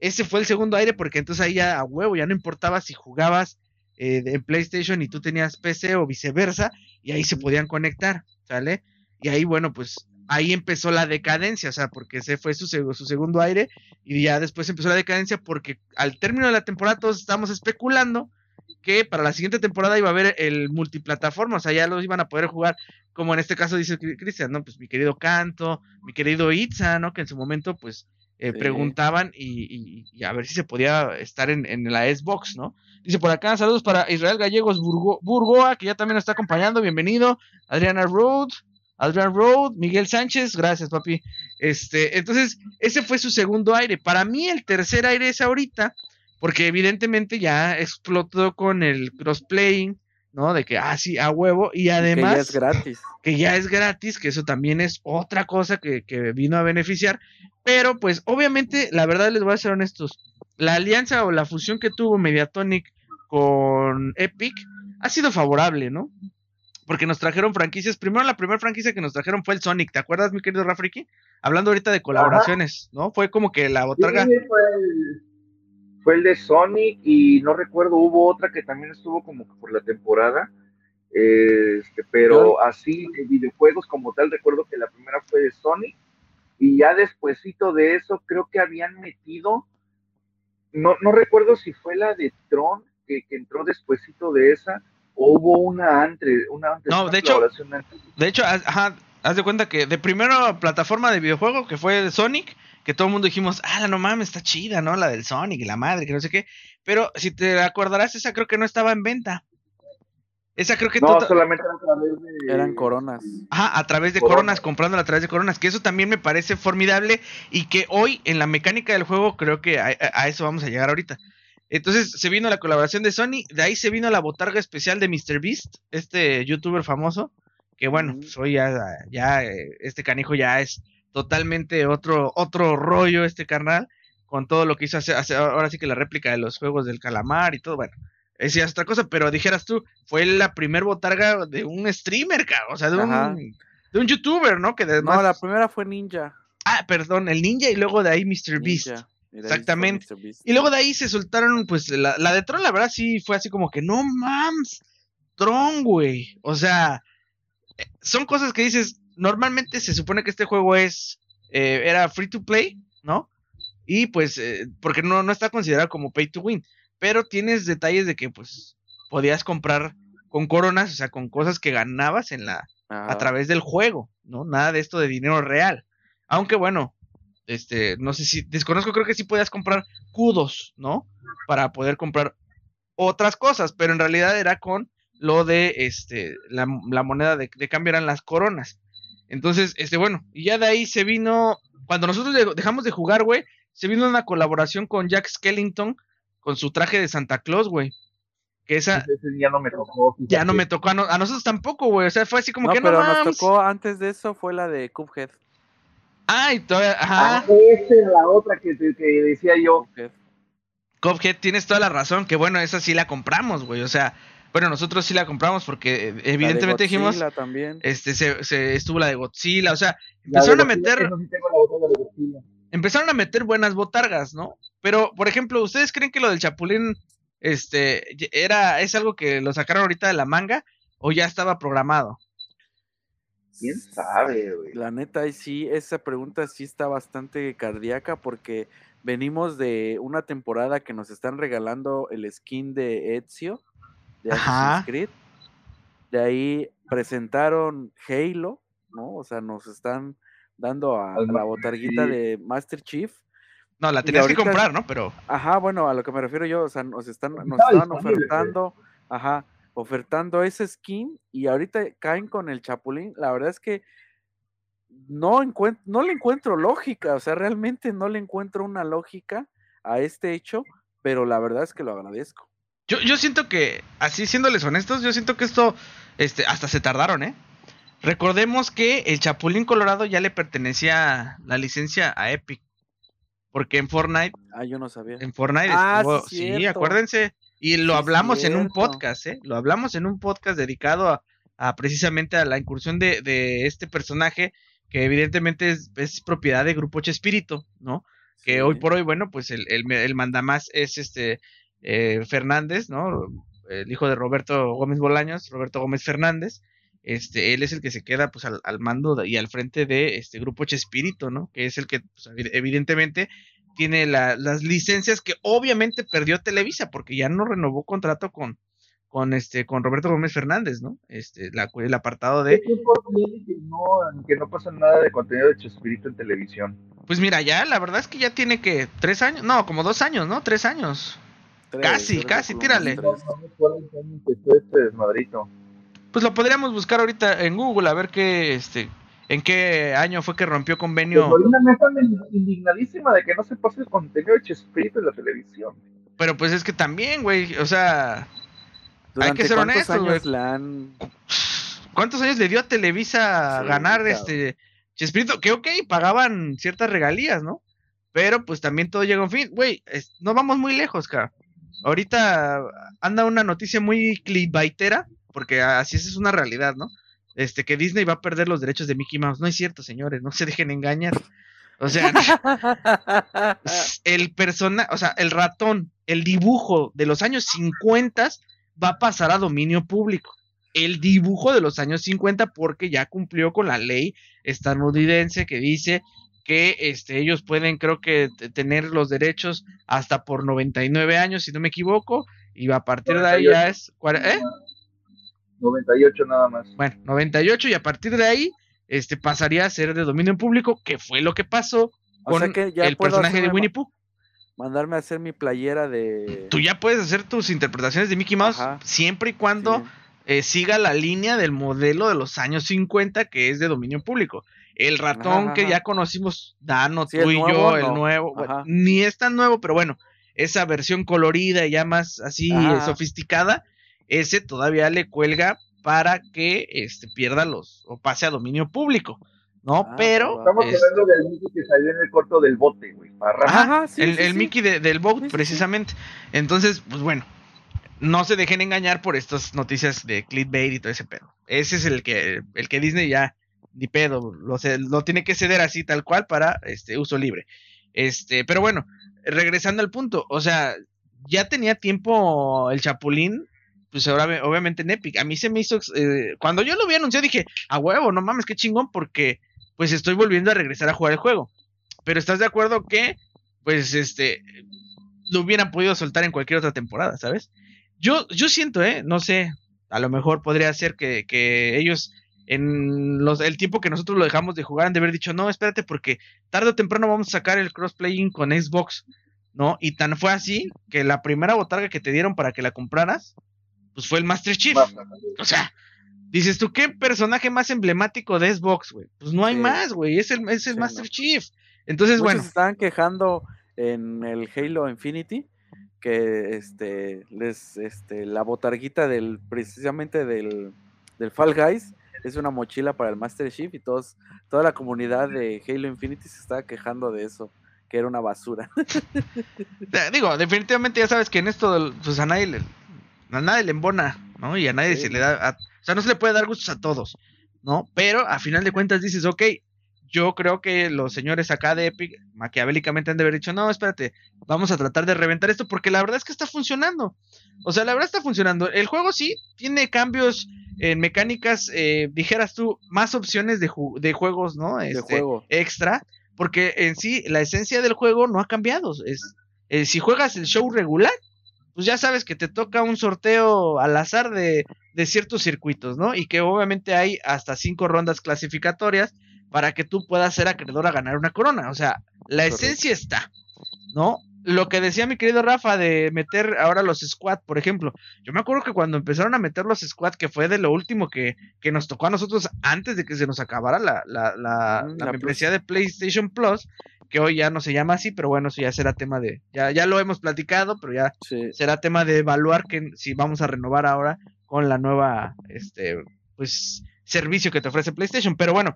Ese fue el segundo aire porque entonces ahí ya a huevo, ya no importaba si jugabas eh, en PlayStation y tú tenías PC o viceversa, y ahí se podían conectar, ¿sale? Y ahí, bueno, pues ahí empezó la decadencia, o sea, porque ese fue su, su segundo aire, y ya después empezó la decadencia porque al término de la temporada todos estábamos especulando que para la siguiente temporada iba a haber el multiplataforma, o sea, ya los iban a poder jugar, como en este caso dice Cristian, ¿no? Pues mi querido Canto, mi querido Itza, ¿no? Que en su momento, pues, eh, preguntaban y, a ver si se podía estar en, en, la Xbox, ¿no? Dice por acá, saludos para Israel Gallegos Burgoa, que ya también nos está acompañando, bienvenido. Adriana Road, Adrian Road, Miguel Sánchez, gracias papi. Este, entonces, ese fue su segundo aire. Para mí el tercer aire es ahorita, porque evidentemente ya explotó con el crossplaying, ¿no? De que, ah, sí, a huevo, y además... Que ya es gratis. Que ya es gratis, que eso también es otra cosa que, que vino a beneficiar. Pero, pues, obviamente, la verdad les voy a ser honestos, la alianza o la fusión que tuvo Mediatonic con Epic ha sido favorable, ¿no? Porque nos trajeron franquicias. Primero, la primera franquicia que nos trajeron fue el Sonic. ¿Te acuerdas, mi querido Rafriki? Hablando ahorita de colaboraciones, ¿no? Fue como que la botarga. Sí, fue el fue el de Sonic y no recuerdo, hubo otra que también estuvo como por la temporada. Este, pero así, videojuegos como tal, recuerdo que la primera fue de Sonic y ya despuesito de eso creo que habían metido, no, no recuerdo si fue la de Tron que, entró despuesito de esa hubo una antes, una antes. No, de hecho, de hecho, ajá, haz de cuenta que de primera plataforma de videojuego que fue de Sonic, que todo el mundo dijimos, ah, no mames, está chida, ¿no? La del Sonic y la madre, que no sé qué. Pero si te acordarás, esa creo que no estaba en venta. Esa creo que no, solamente a través de... eran coronas. Ajá, a través de coronas, comprándola a través de coronas, que eso también me parece formidable y que hoy en la mecánica del juego creo que a, eso vamos a llegar ahorita. Entonces se vino la colaboración de Sony, de ahí se vino la botarga especial de MrBeast, este youtuber famoso, que bueno, pues hoy ya, ya eh, este canijo ya es totalmente otro, otro rollo este carnal, con todo lo que hizo hace, ahora sí que la réplica de los juegos del calamar y todo, bueno, es otra cosa, pero dijeras tú, fue la primer botarga de un streamer, o sea, de un, de un youtuber, ¿no? Que No, la primera fue Ninja. Ah, perdón, el Ninja y luego de ahí Mr. Beast. Exactamente. Y luego de ahí se soltaron, pues, la, la de Tron, la verdad sí fue así como que, no mams, Tron, güey. O sea, eh, son cosas que dices, normalmente se supone que este juego es eh, era free to play, ¿no? Y pues, eh, porque no, no está considerado como pay to win, pero tienes detalles de que pues podías comprar con coronas, o sea, con cosas que ganabas en la a través del juego, ¿no? Nada de esto de dinero real. Aunque bueno, este, no sé si desconozco, creo que sí podías comprar cudos, ¿no? Para poder comprar otras cosas, pero en realidad era con lo de este la, moneda de, de cambio eran las coronas. Entonces, este, bueno, y ya de ahí se vino, cuando nosotros dejamos de jugar, güey, se vino una colaboración con Jack Skellington con su traje de Santa Claus, güey. Que esa ya no me tocó. Ya no me tocó a, nosotros tampoco, güey. O sea, fue así como que pero no nos tocó antes de eso fue la de Cuphead. Ah, y todavía, ajá. Ah, esa es la otra que, que decía yo. Cuphead, tienes toda la razón, que bueno, esa sí la compramos, güey. O sea, bueno, nosotros sí la compramos porque eh, evidentemente dijimos. También. Este, se, estuvo la de Godzilla, o sea, empezaron a meter. empezaron a meter buenas botargas, ¿no? Pero, por ejemplo, ¿ustedes creen que lo del Chapulín este, era, es algo que lo sacaron ahorita de la manga o ya estaba programado? ¿Quién sabe, güey? La neta, sí, esa pregunta sí está bastante cardíaca porque venimos de una temporada que nos están regalando el skin de Ezio de Assassin's Creed. De ahí presentaron Halo, ¿no? O sea, nos están dando a, la botarguita de Master Chief. No, la tenías que comprar, ¿no? Pero. Ajá, bueno, a lo que me refiero yo, o sea, nos están, nos estaban ofertando, ajá, ofertando ese skin y ahorita caen con el Chapulín. La verdad es que no, encuentro, no le encuentro lógica, o sea, realmente no le encuentro una lógica a este hecho, pero la verdad es que lo agradezco. Yo, yo siento que, así siéndoles honestos, yo siento que esto, este, hasta se tardaron, ¿eh? Recordemos que el Chapulín Colorado ya le pertenecía la licencia a Epic. Porque en Fortnite. Ah, yo no sabía. En Fortnite. Ah, sí, acuérdense. Y lo hablamos en un podcast, ¿eh? Lo hablamos en un podcast dedicado a, precisamente a la incursión de, de, este personaje que evidentemente es, propiedad de Grupo Chespirito, ¿no? Que hoy por hoy, bueno, pues el, el, el mandamás es este eh, Fernández, ¿no? El hijo de Roberto Gómez Bolaños, Roberto Gómez Fernández. Este, él es el que se queda pues al, mando y al frente de este grupo Chespirito, ¿no? Que es el que pues, evidentemente tiene las licencias que obviamente perdió Televisa porque ya no renovó contrato con, con este con Roberto Gómez Fernández, ¿no? Este la, el apartado de que no, que no pasa nada de contenido de Chespirito en televisión. Pues mira, ya la verdad es que ya tiene que tres años, no, como dos años, ¿no? Tres años. casi, casi, tírale. Este pues lo podríamos buscar ahorita en Google a ver qué este ¿En qué año fue que rompió convenio? Pues me están indignadísima de que no se pase el contenido de Chespirito en la televisión. Pero pues es que también, güey, o sea, hay que ser honestos, años ¿Cuántos años le dio a Televisa ganar este Chespirito? Que ok, pagaban ciertas regalías, ¿no? Pero pues también todo llega a un fin. Güey, no vamos muy lejos, cara. Ahorita anda una noticia muy clickbaitera, porque así es una realidad, ¿no? Este, que Disney va a perder los derechos de Mickey Mouse. No es cierto, señores, no se dejen engañar. O sea, el persona, o sea, el ratón, el dibujo de los años 50 va a pasar a dominio público. El dibujo de los años 50 porque ya cumplió con la ley estadounidense que dice que este, ellos pueden, creo que, tener los derechos hasta por 99 años, si no me equivoco, y a partir de ahí ya es... ¿eh? 98 nada más. Bueno, 98 y a partir de ahí este pasaría a ser de dominio público, que fue lo que pasó con el personaje de Winnie Pooh. Mandarme a hacer mi playera de. Tú ya puedes hacer tus interpretaciones de Mickey Mouse siempre y cuando eh, siga la línea del modelo de los años 50 que es de dominio público. El ratón que ya conocimos, Dano, tú y yo, el nuevo, ni es tan nuevo, pero bueno, esa versión colorida y ya más así sofisticada, ese todavía le cuelga para que este pierda los o pase a dominio público. ¿no? Ah, pero. Estamos hablando del Mickey que salió en el corto del bote, güey. Ajá, el, Mickey del bote, precisamente. Entonces, pues bueno, no se dejen engañar por estas noticias de clickbait y todo ese pedo. Ese es el que, el que Disney ya, ni pedo, lo, lo tiene que ceder así tal cual para este uso libre. Este, pero bueno, regresando al punto, o sea, ya tenía tiempo el Chapulín pues ahora obviamente en Epic. A mí se me hizo, eh, cuando yo lo vi anunciado dije, a huevo, no mames, qué chingón, porque pues estoy volviendo a regresar a jugar el juego. Pero estás de acuerdo que, pues, este, lo hubieran podido soltar en cualquier otra temporada, ¿sabes? Yo, yo siento, ¿eh? No sé, a lo mejor podría ser que, que ellos en los, el tiempo que nosotros lo dejamos de jugar han de haber dicho, no, espérate, porque tarde o temprano vamos a sacar el crossplaying con Xbox, ¿no? Y tan fue así que la primera botarga que te dieron para que la compraras pues fue el Master Chief. O sea, dices tú, ¿qué personaje más emblemático de Xbox, güey? Pues no hay más, güey, es el, es el Master Chief. Entonces, Muchos bueno. estaban quejando en el Halo Infinity que este les este la botarguita del precisamente del, del Fall Guys es una mochila para el Master Chief y todos toda la comunidad de Halo Infinity se estaba quejando de eso que era una basura. Digo, definitivamente ya sabes que en esto pues a nadie le, a nadie le embona, ¿no? Y a nadie se le da, o sea, no se le puede dar gustos a todos, ¿no? Pero a final de cuentas dices, ok, yo creo que los señores acá de Epic maquiavélicamente han de haber dicho, no, espérate, vamos a tratar de reventar esto porque la verdad es que está funcionando. O sea, la verdad está funcionando. El juego sí tiene cambios en mecánicas, eh, dijeras tú, más opciones de, de juegos, ¿no? Este, de juego. Extra, porque en sí la esencia del juego no ha cambiado. Es, eh, si juegas el show regular, pues ya sabes que te toca un sorteo al azar de, de ciertos circuitos, ¿no? Y que obviamente hay hasta cinco rondas clasificatorias para que tú puedas ser acreedor a ganar una corona. O sea, la esencia está, ¿no? Lo que decía mi querido Rafa de meter ahora los squad, por ejemplo. Yo me acuerdo que cuando empezaron a meter los squad, que fue de lo último que, que nos tocó a nosotros antes de que se nos acabara la, la, la, Mm, la la membresía de PlayStation Plus, que hoy ya no se llama así, pero bueno, eso ya será tema de, ya, ya lo hemos platicado, pero ya Sí. será tema de evaluar que si vamos a renovar ahora con la nueva este pues servicio que te ofrece PlayStation, pero bueno,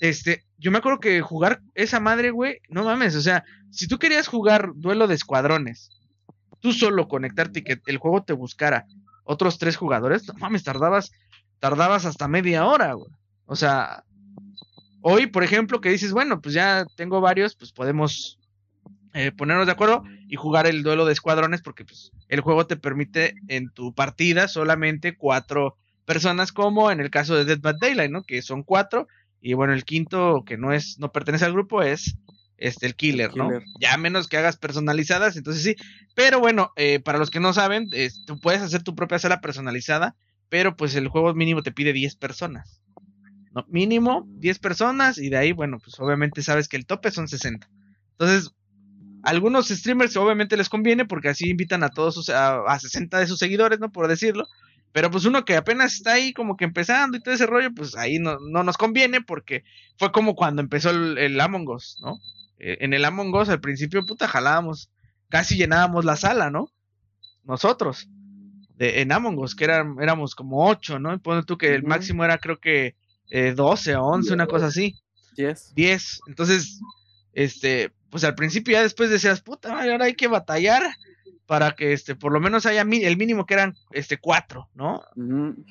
este, yo me acuerdo que jugar esa madre, güey, no mames, o sea, si tú querías jugar duelo de escuadrones, tú solo conectarte y que el juego te buscara otros tres jugadores, no mames, tardabas tardabas hasta media hora, güey. O sea, hoy, por ejemplo, que dices, bueno, pues ya tengo varios, pues podemos eh, ponernos de acuerdo y jugar el duelo de escuadrones porque pues, el juego te permite en tu partida solamente cuatro personas como en el caso de Dead by Daylight, ¿no? Que son cuatro y bueno, el quinto que no es no pertenece al grupo es este el killer, ¿no? Killer. Ya menos que hagas personalizadas, entonces sí. Pero bueno, eh, para los que no saben, tú puedes hacer tu propia sala personalizada, pero pues el juego mínimo te pide 10 personas. ¿No? Mínimo 10 personas y de ahí, bueno, pues obviamente sabes que el tope son 60. Entonces, algunos streamers obviamente les conviene porque así invitan a todos sus, a, a 60 de sus seguidores, ¿no? Por decirlo. Pero pues uno que apenas está ahí como que empezando y todo ese rollo, pues ahí no, no nos conviene porque fue como cuando empezó el, el Among Us, ¿no? Eh, en el Among Us al principio, puta, jalábamos, casi llenábamos la sala, ¿no? Nosotros, de, en Among Us, que eran, éramos como 8, ¿no? Y tú que el máximo era creo que eh, 12 o 11, una cosa así. Yes. 10. Entonces, este, pues al principio ya después decías, puta ahora hay que batallar para que este, por lo menos haya mi- el mínimo que eran este cuatro, ¿no?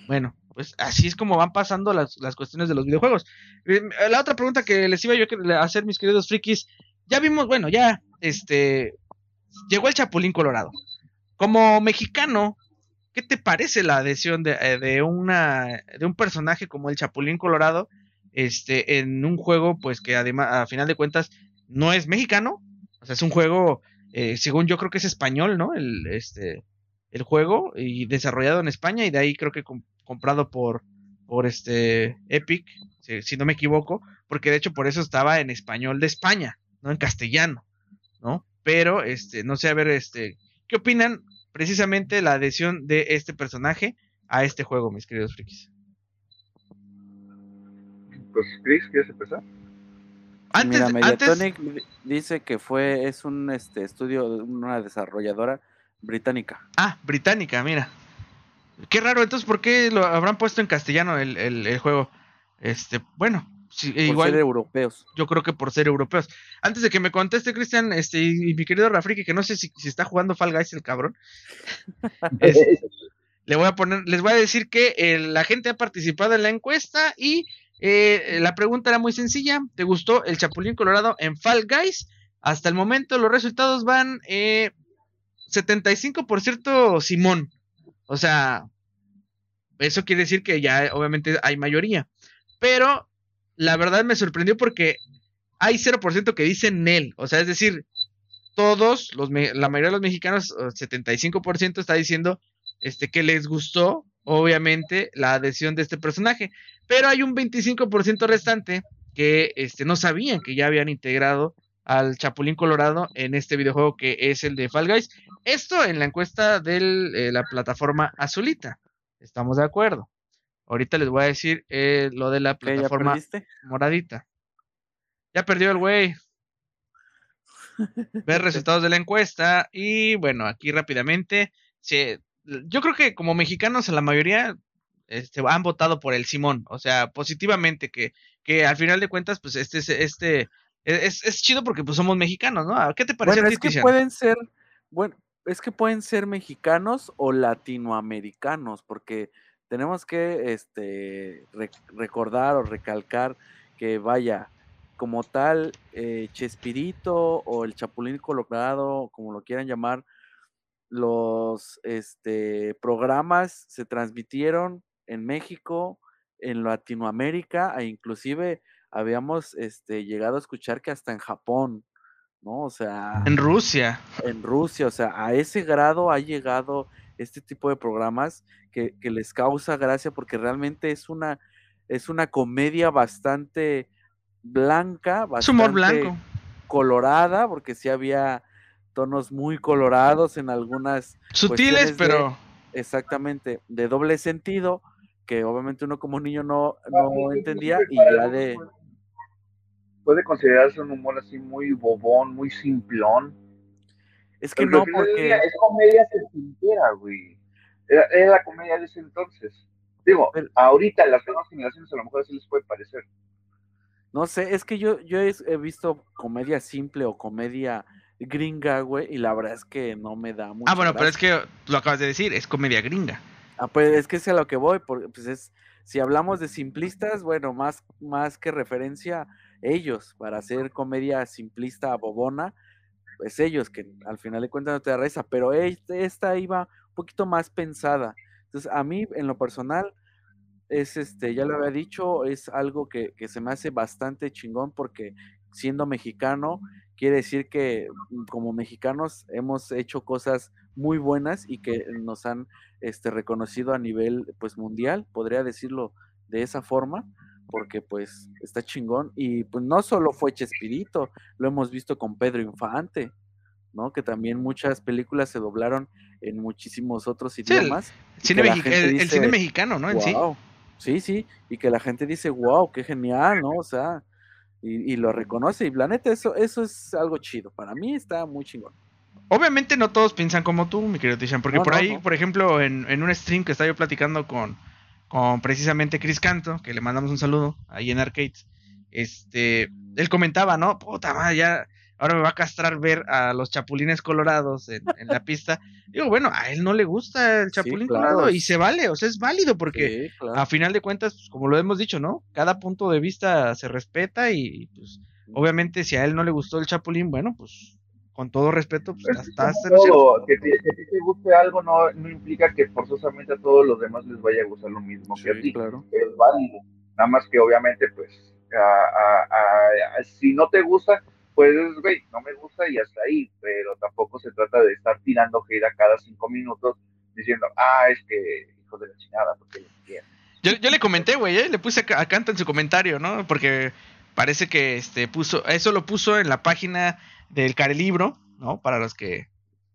Bueno, pues así es como van pasando las, las cuestiones de los videojuegos. Eh, La otra pregunta que les iba yo a hacer, mis queridos frikis, ya vimos, bueno, ya, este, llegó el Chapulín Colorado. Como mexicano, ¿qué te parece la adhesión de, eh, de una, de un personaje como el Chapulín Colorado, este, en un juego, pues que además, a final de cuentas, no es mexicano? O sea, es un juego, eh, según yo creo que es español, ¿no? El, este, el juego y desarrollado en España y de ahí creo que com- comprado por por este Epic, si, si no me equivoco, porque de hecho por eso estaba en español de España, no en castellano, ¿no? Pero este no sé a ver este ¿qué opinan precisamente la adhesión de este personaje a este juego, mis queridos frikis? Pues, Chris, ¿quieres empezar? Antes, Mira, antes Mediatonic di- dice que fue, es un este estudio de una desarrolladora británica. ah, británica, mira. Qué raro, entonces ¿por qué lo habrán puesto en castellano el, el, el juego? Este, bueno, sí, Por igual ser europeos. yo creo que por ser europeos. Antes de que me conteste, Cristian, este, y, y mi querido Rafriki, que no sé si, si está jugando Fall Guys el cabrón, es- le voy a poner, les voy a decir que eh, la gente ha participado en la encuesta y eh, la pregunta era muy sencilla. ¿Te gustó el Chapulín Colorado en Fall Guys? Hasta el momento los resultados van eh, 75% Simón. O sea, eso quiere decir que ya obviamente hay mayoría. Pero la verdad me sorprendió porque hay 0% que dicen Nel. O sea, es decir, todos, los, la mayoría de los mexicanos, o 75% está diciendo este, que les gustó, obviamente, la adhesión de este personaje. Pero hay un 25% restante que este, no sabían que ya habían integrado al Chapulín Colorado en este videojuego que es el de Fall Guys. Esto en la encuesta de la plataforma Azulita. Estamos de acuerdo. Ahorita les voy a decir eh, lo de la ¿Qué, ¿Ya plataforma moradita. Ya perdió el güey. Ver resultados de la encuesta. Y bueno, aquí rápidamente. se- yo creo que como mexicanos, la mayoría este, han votado por el Simón. O sea, positivamente, que, que al final de cuentas, pues este, es- este es, es chido porque pues somos mexicanos, ¿no? ¿Qué te pareció Bueno, a ti, es que pueden ser, bueno, es que pueden ser mexicanos o latinoamericanos, porque tenemos que este re- recordar o recalcar que vaya, como tal, eh, Chespirito o el Chapulín Colorado, como lo quieran llamar, los este, programas se transmitieron en México, en Latinoamérica, e inclusive habíamos este, llegado a escuchar que hasta en Japón ¿no? O sea... En Rusia. En Rusia, o sea, a ese grado ha llegado este tipo de programas que, que les causa gracia porque realmente es una, es una comedia bastante blanca, bastante humor blanco. colorada, porque sí había tonos muy colorados en algunas sutiles, pero exactamente de doble sentido que obviamente uno como niño no, no entendía y ya de puede considerarse un humor así muy bobón, muy simplón. Es que no, porque es comedia sentintera, güey. Era, la comedia de ese entonces. Digo, ahorita las nuevas generaciones a lo mejor así les puede parecer. No sé, es que yo, yo he visto comedia simple o comedia gringa, güey, y la verdad es que no me da mucho. Ah, bueno, pero es que lo acabas de decir, es comedia gringa. Ah, pues es que es a lo que voy, porque pues es, si hablamos de simplistas, bueno, más, más que referencia, ellos, para hacer comedia simplista, bobona, pues ellos, que al final de cuentas no te da risa, pero este, esta iba un poquito más pensada. Entonces, a mí, en lo personal, es este, ya lo había dicho, es algo que, que se me hace bastante chingón porque siendo mexicano quiere decir que mm, como mexicanos hemos hecho cosas muy buenas y que nos han este, reconocido a nivel pues mundial, podría decirlo de esa forma, porque pues está chingón y pues no solo fue Chespirito, lo hemos visto con Pedro Infante, ¿no? Que también muchas películas se doblaron en muchísimos otros idiomas. el, cine, mexicano, ¿no? En sí. Sí, sí, y que la gente dice, wow, qué genial, ¿no? O sea, y, lo reconoce. Y la neta, eso, eso es algo chido. Para mí está muy chingón. Obviamente no todos piensan como tú, mi querido Tishan, porque por ahí, por ejemplo, en, en, un stream que estaba yo platicando con, con precisamente Chris Canto, que le mandamos un saludo ahí en Arcades, este, él comentaba, ¿no? Puta madre, ya ahora me va a castrar ver a los chapulines colorados en, la pista. Digo, bueno, a él no le gusta el chapulín colorado y se vale, o sea, es válido porque a final de cuentas, pues, como lo hemos dicho, ¿no? Cada punto de vista se respeta y pues obviamente si a él no le gustó el chapulín, bueno, pues con todo respeto, pues, pues hasta, todo, que, te, que te guste algo no, no implica que forzosamente a todos los demás les vaya a gustar lo mismo que a ti. Claro. Es válido. Nada más que obviamente, pues, si no te gusta, pues, güey, no me gusta y hasta ahí, pero tampoco se trata de estar tirando gira cada cinco minutos diciendo, ah, es que hijo de la chingada, porque lo Yo, yo le comenté, güey, ¿eh? le puse a, Canta en su comentario, ¿no? Porque parece que este puso, eso lo puso en la página del Carelibro, ¿no? Para los que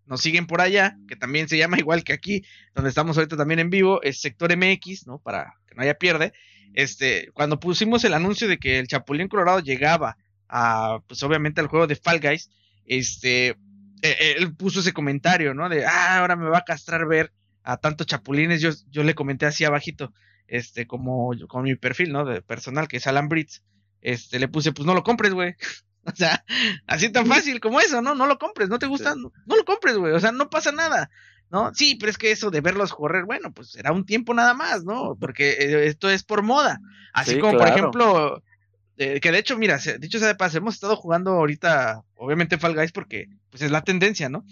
nos siguen por allá, que también se llama igual que aquí, donde estamos ahorita también en vivo, es Sector MX, ¿no? Para que no haya pierde. Este, cuando pusimos el anuncio de que el Chapulín Colorado llegaba pues obviamente al juego de Fall Guys, este, e, él puso ese comentario, ¿no? De, ah, ahora me va a castrar ver a tantos chapulines. Yo, yo le comenté así abajito, este, como con mi perfil, ¿no? De personal, que es Alan Brits. Este, le puse, pues no lo compres, güey. o sea, así tan fácil como eso, ¿no? No lo compres, no te gusta, no, lo compres, güey. O sea, no pasa nada. ¿No? Sí, pero es que eso de verlos correr, bueno, pues será un tiempo nada más, ¿no? Porque eh, esto es por moda. Así como, por ejemplo, eh, que de hecho, mira, dicho sea de paso, hemos estado jugando ahorita, obviamente Fall Guys, porque pues es la tendencia, ¿no?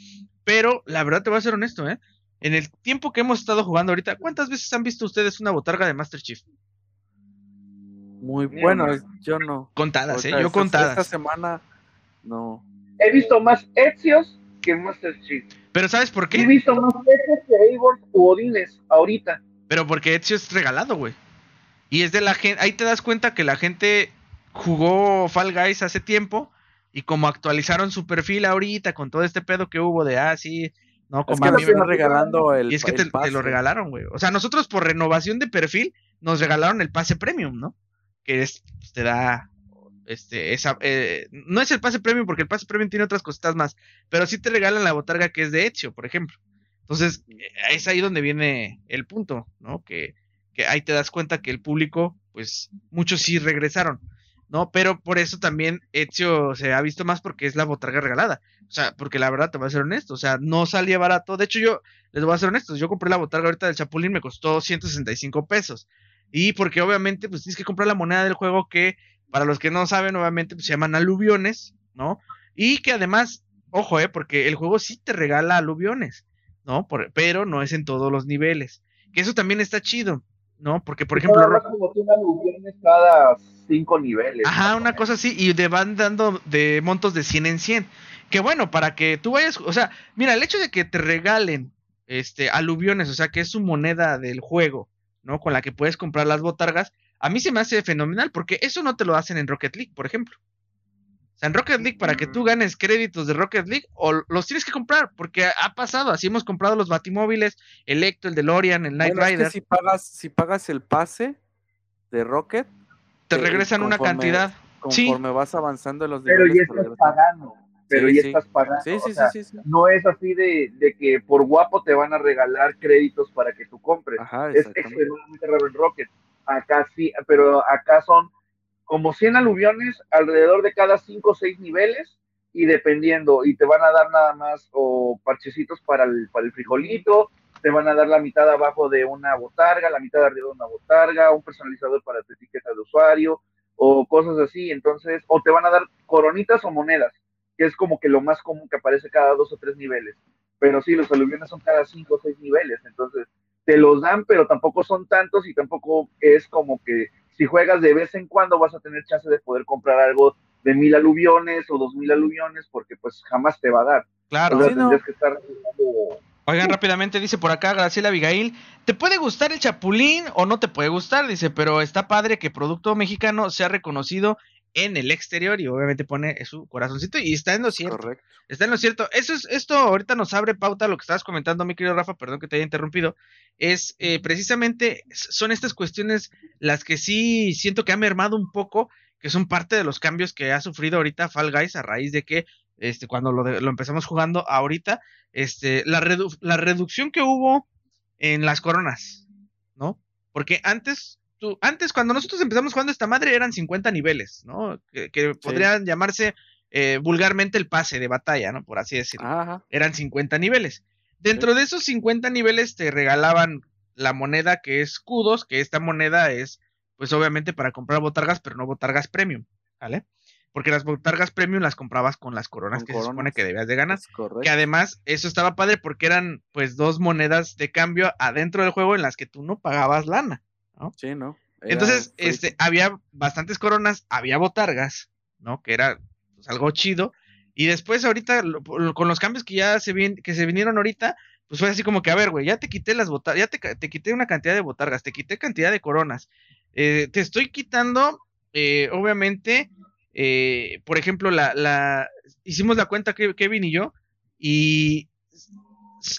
Pero la verdad te voy a ser honesto, ¿eh? En el tiempo que hemos estado jugando ahorita, ¿cuántas veces han visto ustedes una botarga de Master Chief? Muy bueno, yo no. Contadas, ¿eh? Yo contadas. Esta semana no. He visto más Ezios que Master Chief. Pero ¿sabes por qué? He visto más Ezios que Eivor u Odines ahorita. Pero porque Ezio es regalado, güey. Y es de la gente, ahí te das cuenta que la gente jugó Fall Guys hace tiempo y como actualizaron su perfil ahorita con todo este pedo que hubo de, ah, sí, no, como a mí me regalando el Y es que te, lo regalaron, güey. O sea, nosotros por renovación de perfil nos regalaron el pase premium, ¿no? Que es, pues, te da, este, esa, eh, no es el pase premium porque el pase premium tiene otras cositas más, pero sí te regalan la botarga que es de Ezio, por ejemplo. Entonces, es ahí donde viene el punto, ¿no? Que, que ahí te das cuenta que el público, pues, muchos sí regresaron. ¿no? Pero por eso también Ezio se ha visto más porque es la botarga regalada. O sea, porque la verdad te voy a ser honesto, o sea, no salía barato. De hecho, yo les voy a ser honesto, yo compré la botarga ahorita del Chapulín, me costó 165 pesos. Y porque obviamente, pues tienes que comprar la moneda del juego que, para los que no saben, obviamente, pues se llaman aluviones, ¿no? Y que además, ojo, eh, porque el juego sí te regala aluviones, ¿no? pero no es en todos los niveles. Que eso también está chido. ¿no? Porque, por ejemplo... Como cada cinco niveles. Ajá, una cosa así, y te van dando de montos de 100 en 100. Que bueno, para que tú vayas, o sea, mira, el hecho de que te regalen este aluviones, o sea, que es su moneda del juego, ¿no? Con la que puedes comprar las botargas, a mí se me hace fenomenal, porque eso no te lo hacen en Rocket League, por ejemplo. O sea, en Rocket League, para que tú ganes créditos de Rocket League, o los tienes que comprar, porque ha pasado, así hemos comprado los batimóviles, el Ecto, el DeLorean, el Night Rider. si pagas, si pagas el pase de Rocket, te, regresan una cantidad. Conforme vas avanzando en los niveles. Pero ya estás pagando pero ya estás pagando. no es así de, de, que por guapo te van a regalar créditos para que tú compres. es extremadamente raro en Rocket. Acá sí, pero acá son como 100 aluviones alrededor de cada 5 o 6 niveles y dependiendo, y te van a dar nada más o parchecitos para el, para el frijolito, te van a dar la mitad abajo de una botarga, la mitad arriba de una botarga, un personalizador para tu etiqueta de usuario o cosas así, entonces, o te van a dar coronitas o monedas que es como que lo más común que aparece cada dos o tres niveles. Pero sí, los aluviones son cada cinco o seis niveles, entonces te los dan, pero tampoco son tantos y tampoco es como que si juegas de vez en cuando vas a tener chance de poder comprar algo de mil aluviones o dos mil aluviones, porque pues jamás te va a dar. Claro, que estar Oigan, rápidamente dice por acá Graciela Abigail, ¿te puede gustar el chapulín o no te puede gustar? Dice, pero está padre que producto mexicano sea reconocido en el exterior y obviamente pone su corazoncito y está en lo cierto. Está en lo cierto. Eso es, esto ahorita nos abre pauta lo que estabas comentando, mi querido Rafa, perdón que te haya interrumpido. Es eh, precisamente, son estas cuestiones las que sí siento que ha mermado un poco, que son parte de los cambios que ha sufrido ahorita Fall Guys a raíz de que este, cuando lo, lo empezamos jugando ahorita, este, la, la reducción que hubo en las coronas, ¿no? Porque antes antes cuando nosotros empezamos jugando esta madre eran 50 niveles, ¿no? Que, podrían llamarse eh, vulgarmente el pase de batalla, ¿no? Por así decirlo. Eran 50 niveles. Dentro de esos 50 niveles te regalaban la moneda que es escudos, que esta moneda es, pues obviamente para comprar botargas, pero no botargas premium, ¿vale? Porque las botargas premium las comprabas con las coronas que se supone que debías de ganar. Que además, eso estaba padre porque eran pues dos monedas de cambio adentro del juego en las que tú no pagabas lana. Sí, ¿no? Entonces, este, había bastantes coronas, había botargas, ¿no? Que era pues, algo chido. Y después, ahorita, con los cambios que ya se, que se vinieron ahorita, pues fue así como que, a ver, güey, ya te quité las botargas, ya te, te, quité una cantidad de botargas, te quité cantidad de coronas. Eh, te estoy quitando, eh, obviamente, eh, por ejemplo, la, la, hicimos la cuenta que Kevin y yo, y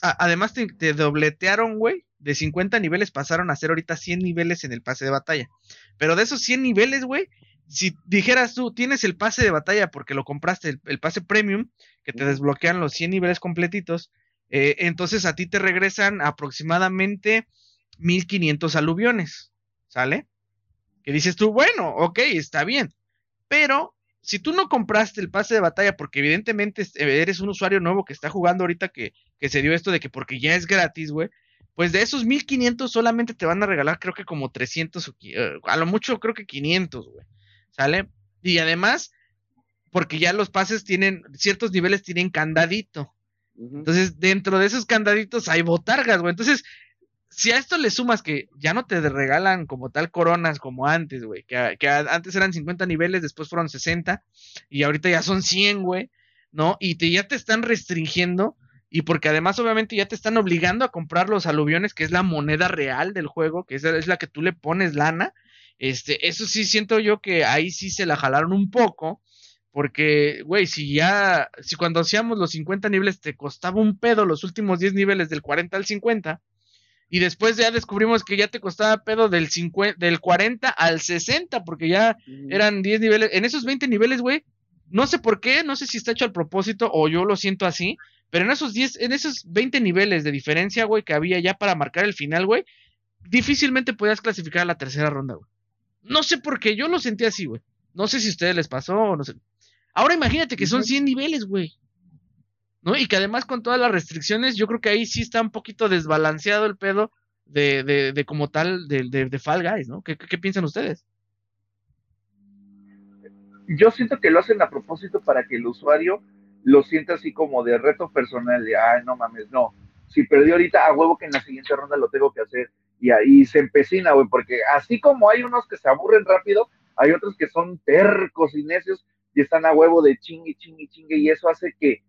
además te, te dobletearon, güey, de 50 niveles pasaron a ser ahorita 100 niveles en el pase de batalla. Pero de esos 100 niveles, güey, si dijeras tú, tienes el pase de batalla porque lo compraste, el, pase premium, que te desbloquean los 100 niveles completitos, eh, entonces a ti te regresan aproximadamente 1500 aluviones, ¿sale? Que dices tú, bueno, ok, está bien, pero si tú no compraste el pase de batalla porque evidentemente eres un usuario nuevo que está jugando ahorita que, que se dio esto de que porque ya es gratis, güey, pues de esos 1500 solamente te van a regalar creo que como 300 o eh, a lo mucho creo que 500, güey. ¿Sale? Y además, porque ya los pases tienen, ciertos niveles tienen candadito. Entonces, dentro de esos candaditos hay botargas, güey. Entonces, si a esto le sumas que ya no te regalan como tal coronas como antes, güey, que, que, antes eran 50 niveles, después fueron 60 y ahorita ya son 100, güey, ¿no? Y te, ya te están restringiendo y porque además obviamente ya te están obligando a comprar los aluviones, que es la moneda real del juego, que es, es la que tú le pones lana. Este, eso sí siento yo que ahí sí se la jalaron un poco, porque, güey, si ya, si cuando hacíamos los 50 niveles te costaba un pedo los últimos 10 niveles del 40 al 50, y después ya descubrimos que ya te costaba pedo del, 50, del 40 al 60, porque ya eran 10 niveles, en esos 20 niveles, güey, no sé por qué, no sé si está hecho al propósito o yo lo siento así, pero en esos 10, en esos 20 niveles de diferencia, güey, que había ya para marcar el final, güey, difícilmente podías clasificar a la tercera ronda, güey. No sé por qué, yo lo sentí así, güey. No sé si a ustedes les pasó o no sé. Ahora imagínate que son 100 niveles, güey. ¿No? Y que además con todas las restricciones, yo creo que ahí sí está un poquito desbalanceado el pedo de, de, de como tal de, de, de, Fall Guys, ¿no? ¿Qué, ¿Qué, piensan ustedes? Yo siento que lo hacen a propósito para que el usuario lo siente así como de reto personal, de, ay, no mames, no. Si perdí ahorita, a huevo que en la siguiente ronda lo tengo que hacer. y ahí se empecina, güey, porque así como hay unos que se aburren rápido, hay otros que son tercos y necios y están a huevo de chingue, chingue, chingue, y eso hace que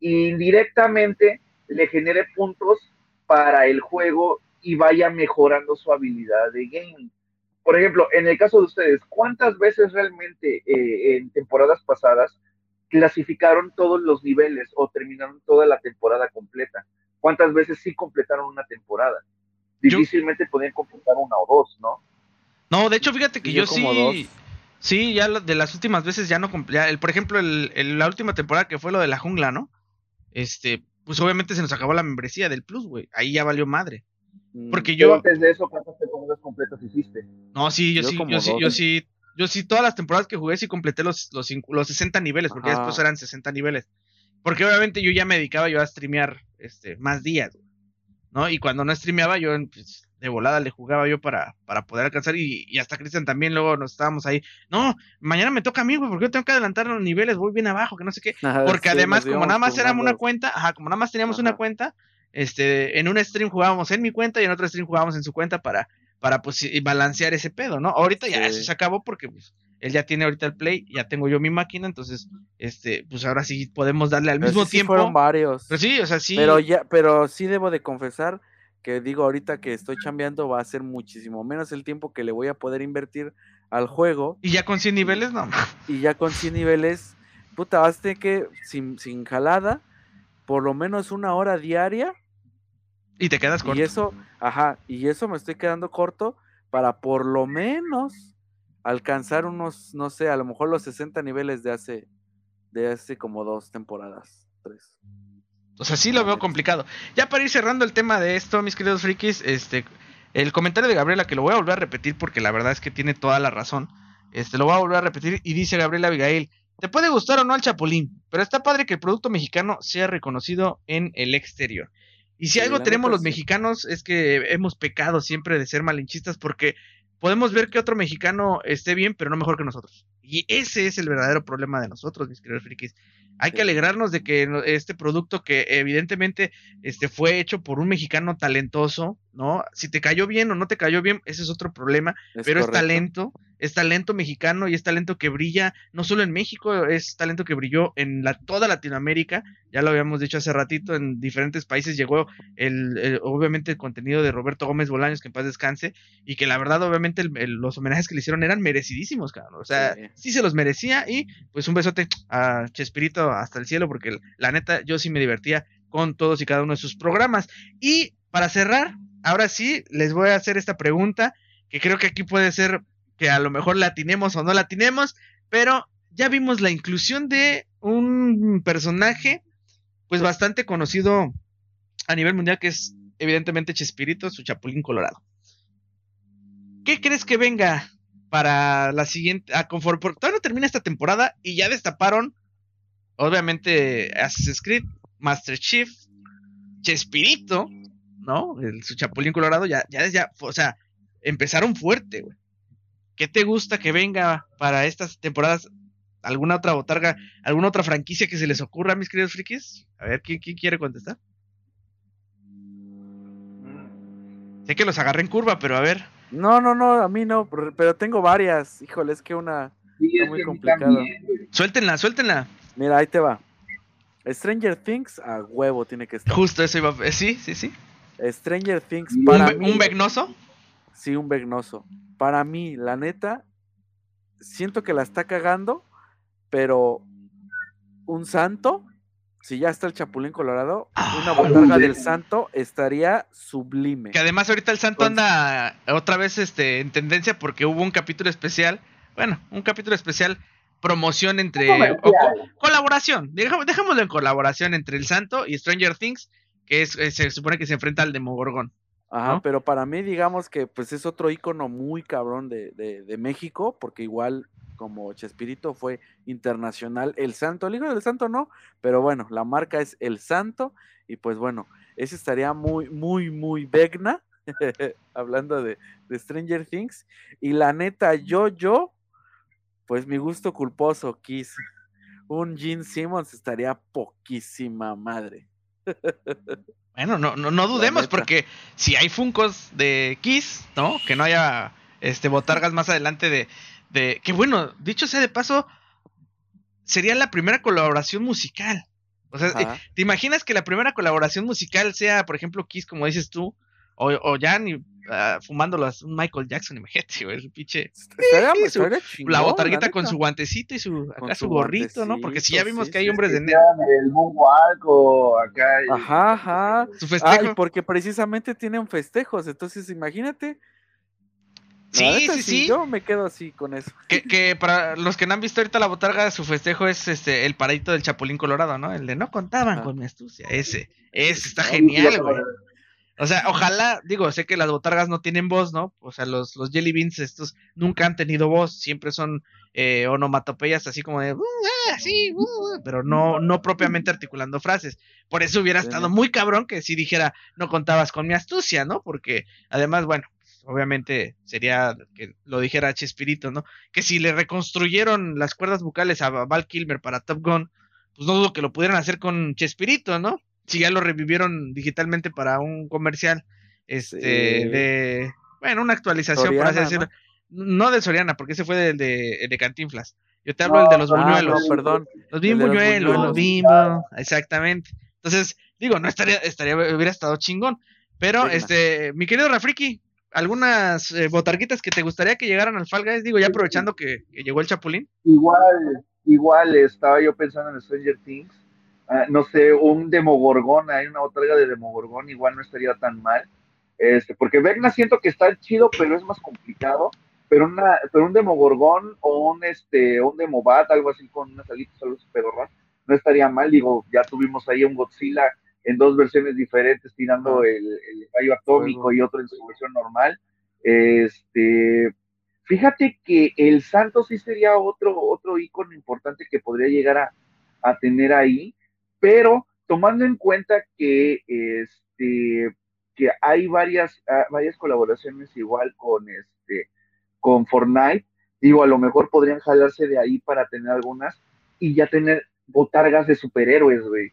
indirectamente le genere puntos para el juego y vaya mejorando su habilidad de gaming. Por ejemplo, en el caso de ustedes, ¿cuántas veces realmente eh, en temporadas pasadas clasificaron todos los niveles o terminaron toda la temporada completa? ¿Cuántas veces sí completaron una temporada? Difícilmente podían completar una o dos, ¿no? No, de hecho, fíjate que yo, sí. Sí, ya de las últimas veces ya no el Por ejemplo, el, la última temporada que fue lo de la jungla, ¿no? Este, pues obviamente se nos acabó la membresía del Plus, güey. Ahí ya valió madre. Mm, Porque yo. Antes de eso, ¿cuántas temporadas completas hiciste? No, sí, yo, sí, yo sí, yo sí, yo sí, todas las temporadas que jugué sí completé los, los, los 60 niveles, porque después eran 60 niveles. Porque obviamente yo ya me dedicaba yo a streamear este, más días, ¿no? Y cuando no streameaba, yo pues, de volada le jugaba yo para, para poder alcanzar. Y, hasta Cristian también luego nos estábamos ahí. No, mañana me toca a mí, güey, porque yo tengo que adelantar los niveles, voy bien abajo, que no sé qué. porque además, como nada más éramos una cuenta, ajá, como nada más teníamos una cuenta, este, en un stream jugábamos en mi cuenta y en otro stream jugábamos en su cuenta para, para pues balancear ese pedo, ¿no? Ahorita ya eso se acabó porque pues, él ya tiene ahorita el play, ya tengo yo mi máquina, entonces, este, pues ahora sí podemos darle al mismo tiempo. fueron varios. Pero sí, o sea, sí. Pero ya, pero sí debo de confesar que digo ahorita que estoy chambeando va a ser muchísimo menos el tiempo que le voy a poder invertir al juego. Y ya con 100 niveles, no. Y ya con 100 niveles, puta, vas a que, sin, sin jalada, por lo menos una hora diaria. Y te quedas corto. Y eso, ajá, y eso me estoy quedando corto para por lo menos alcanzar unos, no sé, a lo mejor los 60 niveles de hace, de hace como dos temporadas, tres. O sea, sí lo veo complicado. Ya para ir cerrando el tema de esto, mis queridos frikis, este, el comentario de Gabriela, que lo voy a volver a repetir porque la verdad es que tiene toda la razón. Este, lo voy a volver a repetir y dice Gabriela Abigail, te puede gustar o no el Chapulín, pero está padre que el producto mexicano sea reconocido en el exterior. Y si algo tenemos los mexicanos es que hemos pecado siempre de ser malinchistas porque podemos ver que otro mexicano esté bien, pero no mejor que nosotros. Y ese es el verdadero problema de nosotros, mis queridos frikis. Hay que alegrarnos de que este producto que evidentemente este fue hecho por un mexicano talentoso, ¿no? Si te cayó bien o no te cayó bien, ese es otro problema, pero es talento es talento mexicano y es talento que brilla no solo en México, es talento que brilló en la, toda Latinoamérica, ya lo habíamos dicho hace ratito, en diferentes países llegó el, obviamente el contenido de Roberto Gómez Bolaños, que en paz descanse, y que la verdad obviamente los homenajes que le hicieron eran merecidísimos, cabrón, o sea, sí. se los merecía y pues un besote a Chespirito hasta el cielo, porque la neta yo sí me divertía con todos y cada uno de sus programas. Y para cerrar, ahora sí, les voy a hacer esta pregunta, que creo que aquí puede ser que a lo mejor la o no la pero ya vimos la inclusión de un personaje pues bastante conocido a nivel mundial que es evidentemente Chespirito, su Chapulín Colorado. ¿Qué crees que venga para la siguiente? A conforme, porque todavía no termina esta temporada y ya destaparon, obviamente, Assassin's Creed, Master Chief, Chespirito, ¿no? El, su Chapulín Colorado, ya, ya, ya, o sea, empezaron fuerte, güey. ¿Qué te gusta que venga para estas temporadas? ¿Alguna otra botarga, alguna otra franquicia que se les ocurra, mis queridos frikis? A ver, ¿quién, quiere contestar? Sé que los agarré en curva, pero a ver. No, no, no, a mí no, pero tengo varias. Híjole, es que una es muy complicada. Suéltenla, suéltenla. Mira, ahí te va. Stranger Things a huevo tiene que estar. Justo eso iba a... Sí, sí, sí. Stranger Things para ¿Un, ¿Un vegnoso? Sí, un vegnoso para mí, la neta, siento que la está cagando, pero un santo, si ya está el Chapulín Colorado, una ah, botarga del santo estaría sublime. Que además ahorita el santo anda otra vez este, en tendencia porque hubo un capítulo especial, bueno, un capítulo especial promoción entre colaboración, dejémoslo en colaboración entre el santo y Stranger Things, que es, eh, se supone que se enfrenta al Demogorgón. Ajá, pero para mí, digamos que pues es otro icono muy cabrón de, de, México, porque igual como Chespirito fue internacional, el santo, el hijo del santo no, pero bueno, la marca es el santo, y pues bueno, ese estaría muy, muy, muy vegna, hablando de, de Stranger Things, y la neta, yo, yo, pues mi gusto culposo, Kiss, un Gene Simmons estaría poquísima madre. Bueno, no, no, no dudemos, porque si hay Funcos de Kiss, ¿no? Que no haya este botargas más adelante de, de. Que bueno, dicho sea de paso, sería la primera colaboración musical. O sea, ¿te imaginas que la primera colaboración musical sea, por ejemplo, Kiss, como dices tú, o, o ya ni uh, fumándolas un Michael Jackson, imagínate, güey, el pinche. la botarguita con su guantecito y su, acá su, gorrito, ¿no? Porque si ya vimos que hay hombres de negro. El moonwalk acá. Ajá, ajá. Su festejo. porque precisamente tienen festejos, entonces imagínate. Sí, sí, sí, Yo me quedo así con eso. Que, que, para los que no han visto ahorita la botarga, su festejo es este el paradito del Chapulín Colorado, ¿no? El de no contaban con mi astucia. Ese, ese está genial, güey. O sea, ojalá, digo, sé que las botargas no tienen voz, ¿no? O sea, los, los jelly beans estos nunca han tenido voz, siempre son eh, onomatopeyas así como de, uh, ah, sí, uh, uh", pero no, no propiamente articulando frases. Por eso hubiera estado muy cabrón que si dijera, no contabas con mi astucia, ¿no? Porque además, bueno, obviamente sería que lo dijera Chespirito, ¿no? Que si le reconstruyeron las cuerdas vocales a Val Kilmer para Top Gun, pues no dudo que lo pudieran hacer con Chespirito, ¿no? Si ya lo revivieron digitalmente para un comercial, este, de, bueno, una actualización, por así decirlo. ¿no? de Soriana, porque ese fue del de, de, Cantinflas. Yo te hablo del de los ah, buñuelos. perdón. Los bimbuñuelos, los, bimbo, exactamente. Entonces, digo, no estaría, estaría, hubiera estado chingón. Pero, este, mi querido Rafriki, algunas eh, botarguitas que te gustaría que llegaran al Fall Guys, digo, ya aprovechando que, que, llegó el Chapulín. Igual, igual, estaba yo pensando en Stranger Things Ah, no sé, un Demogorgón, hay una otra de Demogorgón, igual no estaría tan mal. Este, porque Vecna siento que está chido, pero es más complicado. Pero, una, pero un Demogorgón o un, este, un Demobat, algo así con unas alitas, algo super no estaría mal. Digo, ya tuvimos ahí un Godzilla en dos versiones diferentes, tirando el, el rayo atómico y otro en su versión normal. Este, fíjate que el Santo sí sería otro, otro icono importante que podría llegar a, a tener ahí pero tomando en cuenta que, este, que hay varias, ah, varias colaboraciones igual con, este, con Fortnite, digo, a lo mejor podrían jalarse de ahí para tener algunas y ya tener botargas de superhéroes, güey.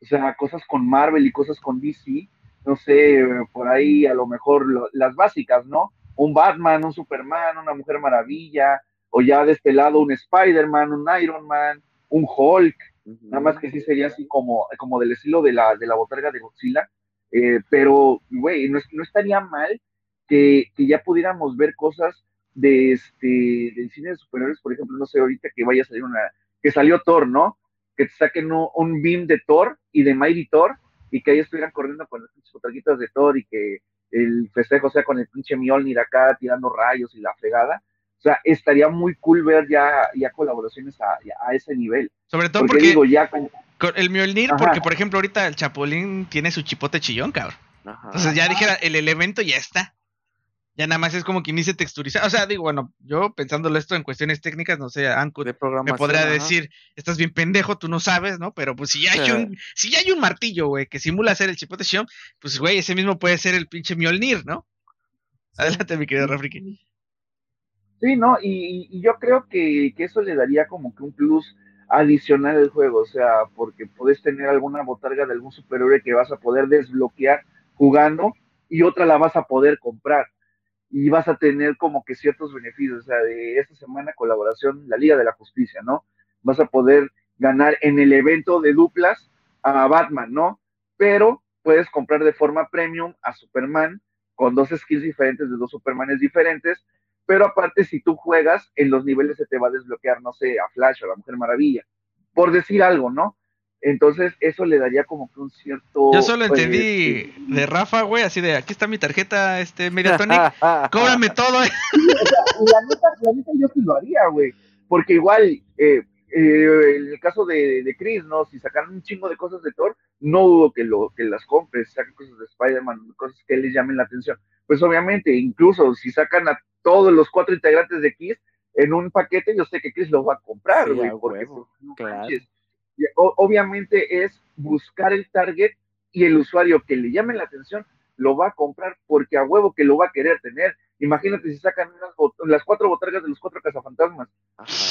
O sea, cosas con Marvel y cosas con DC, no sé, por ahí a lo mejor las básicas, ¿no? Un Batman, un Superman, una Mujer Maravilla, o ya de este un Spider-Man, un Iron Man, un Hulk, Nada más que sí sería así como, como del estilo de la, de la botarga de Godzilla. Eh, pero, güey, no, no, estaría mal que, que, ya pudiéramos ver cosas de este del cine de superhéroes, por ejemplo, no sé, ahorita que vaya a salir una, que salió Thor, ¿no? Que te saquen un, beam de Thor y de Mighty Thor y que ahí estuvieran corriendo con las pinches botarguitas de Thor y que el festejo sea con el pinche Mjolnir acá tirando rayos y la fregada. O sea, estaría muy cool ver ya, ya colaboraciones a, a ese nivel. Sobre todo porque, digo, ya con... el Mjolnir, porque por ejemplo ahorita el Chapulín tiene su chipote chillón, cabrón. Entonces ya dijera, el elemento ya está. Ya nada más es como que inicie texturizar. O sea, digo, bueno, yo pensándolo esto en cuestiones técnicas, no sé, Anku me podría decir, estás bien pendejo, tú no sabes, ¿no? Pero pues si ya hay un, si ya hay un martillo, güey, que simula ser el chipote chillón, pues güey, ese mismo puede ser el pinche Mjolnir, ¿no? Adelante, mi querido Rafriki. Sí, ¿no? Y, yo creo que, eso le daría como que un plus adicional al juego, o sea, porque puedes tener alguna botarga de algún superhéroe que vas a poder desbloquear jugando y otra la vas a poder comprar y vas a tener como que ciertos beneficios, o sea, de esta semana colaboración, la Liga de la Justicia, ¿no? Vas a poder ganar en el evento de duplas a Batman, ¿no? Pero puedes comprar de forma premium a Superman con dos skills diferentes de dos Supermanes diferentes pero aparte si tú juegas, en los niveles se te va a desbloquear, no sé, a Flash o a la Mujer Maravilla, por decir algo, ¿no? Entonces eso le daría como que un cierto... Yo solo pues, entendí de Rafa, güey, así de, aquí está mi tarjeta, este, Mediatonic, cóbrame todo. la, neta, la neta yo sí lo haría, güey, porque igual, eh, eh, en el caso de, de Chris, ¿no? Si sacaran un chingo de cosas de Thor, no dudo que, lo, que las compres, saquen cosas de Spider-Man, cosas que les llamen la atención. Pues obviamente, incluso si sacan a todos los cuatro integrantes de Kiss en un paquete, yo sé que Kiss lo va a comprar, güey, porque obviamente es buscar el target y el usuario que le llame la atención lo va a comprar porque a huevo que lo va a querer tener. Imagínate si sacan las cuatro botargas de los cuatro cazafantasmas.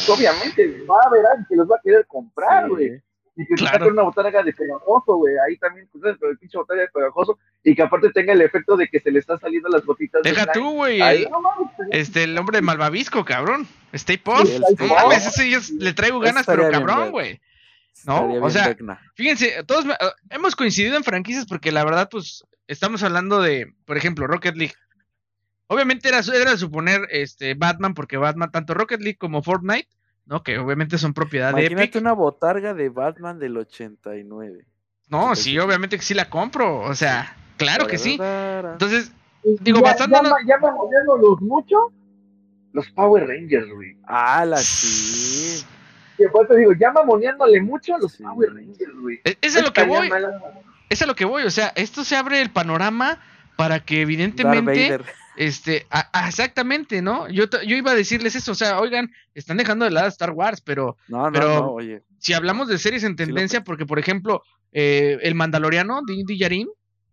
Obviamente va a ver alguien que los va a querer comprar, güey. Y que Claro. saque una botarga de pegajoso, güey, ahí también, pues, pero el pinche botarga de pegajoso, y que aparte tenga el efecto de que se le están saliendo las gotitas de Deja slime. tú, güey. El- no pues, Este, el hombre de Malvavisco, cabrón. Stay Puft. Sí, no mames, ese yo le traigo ganas, pero estaría cabrón, güey. ¿no? O sea. Fíjense, todos me- eh, hemos coincidido en franquicias porque la verdad, pues, estamos hablando de, por ejemplo, Rocket League. Obviamente era, su- era de suponer este Batman, porque Batman, tanto Rocket League como Fortnite, ¿no? Que obviamente son propiedad de Imagínate Epic. una botarga de Batman del 89. No, Sí, obviamente que sí la compro. O sea, claro que sí. Entonces, y digo, ya, basándonos- ya, ya mamoneándolos mucho, los Power Rangers, güey. Ah, la sí. Que por eso digo, ya mamoneándole mucho a los Sí. Power Rangers, güey. es, es a lo que voy. mal- Es a lo que voy. O sea, esto se abre el panorama para que Darth evidentemente Vader. Este, a- a- exactamente, ¿no? Yo, yo iba a decirles eso, o sea, oigan, están dejando de lado Star Wars, pero No, no, pero- no, oye. si hablamos de series en tendencia, porque por ejemplo, eh, el Mandaloriano, Din Djarin,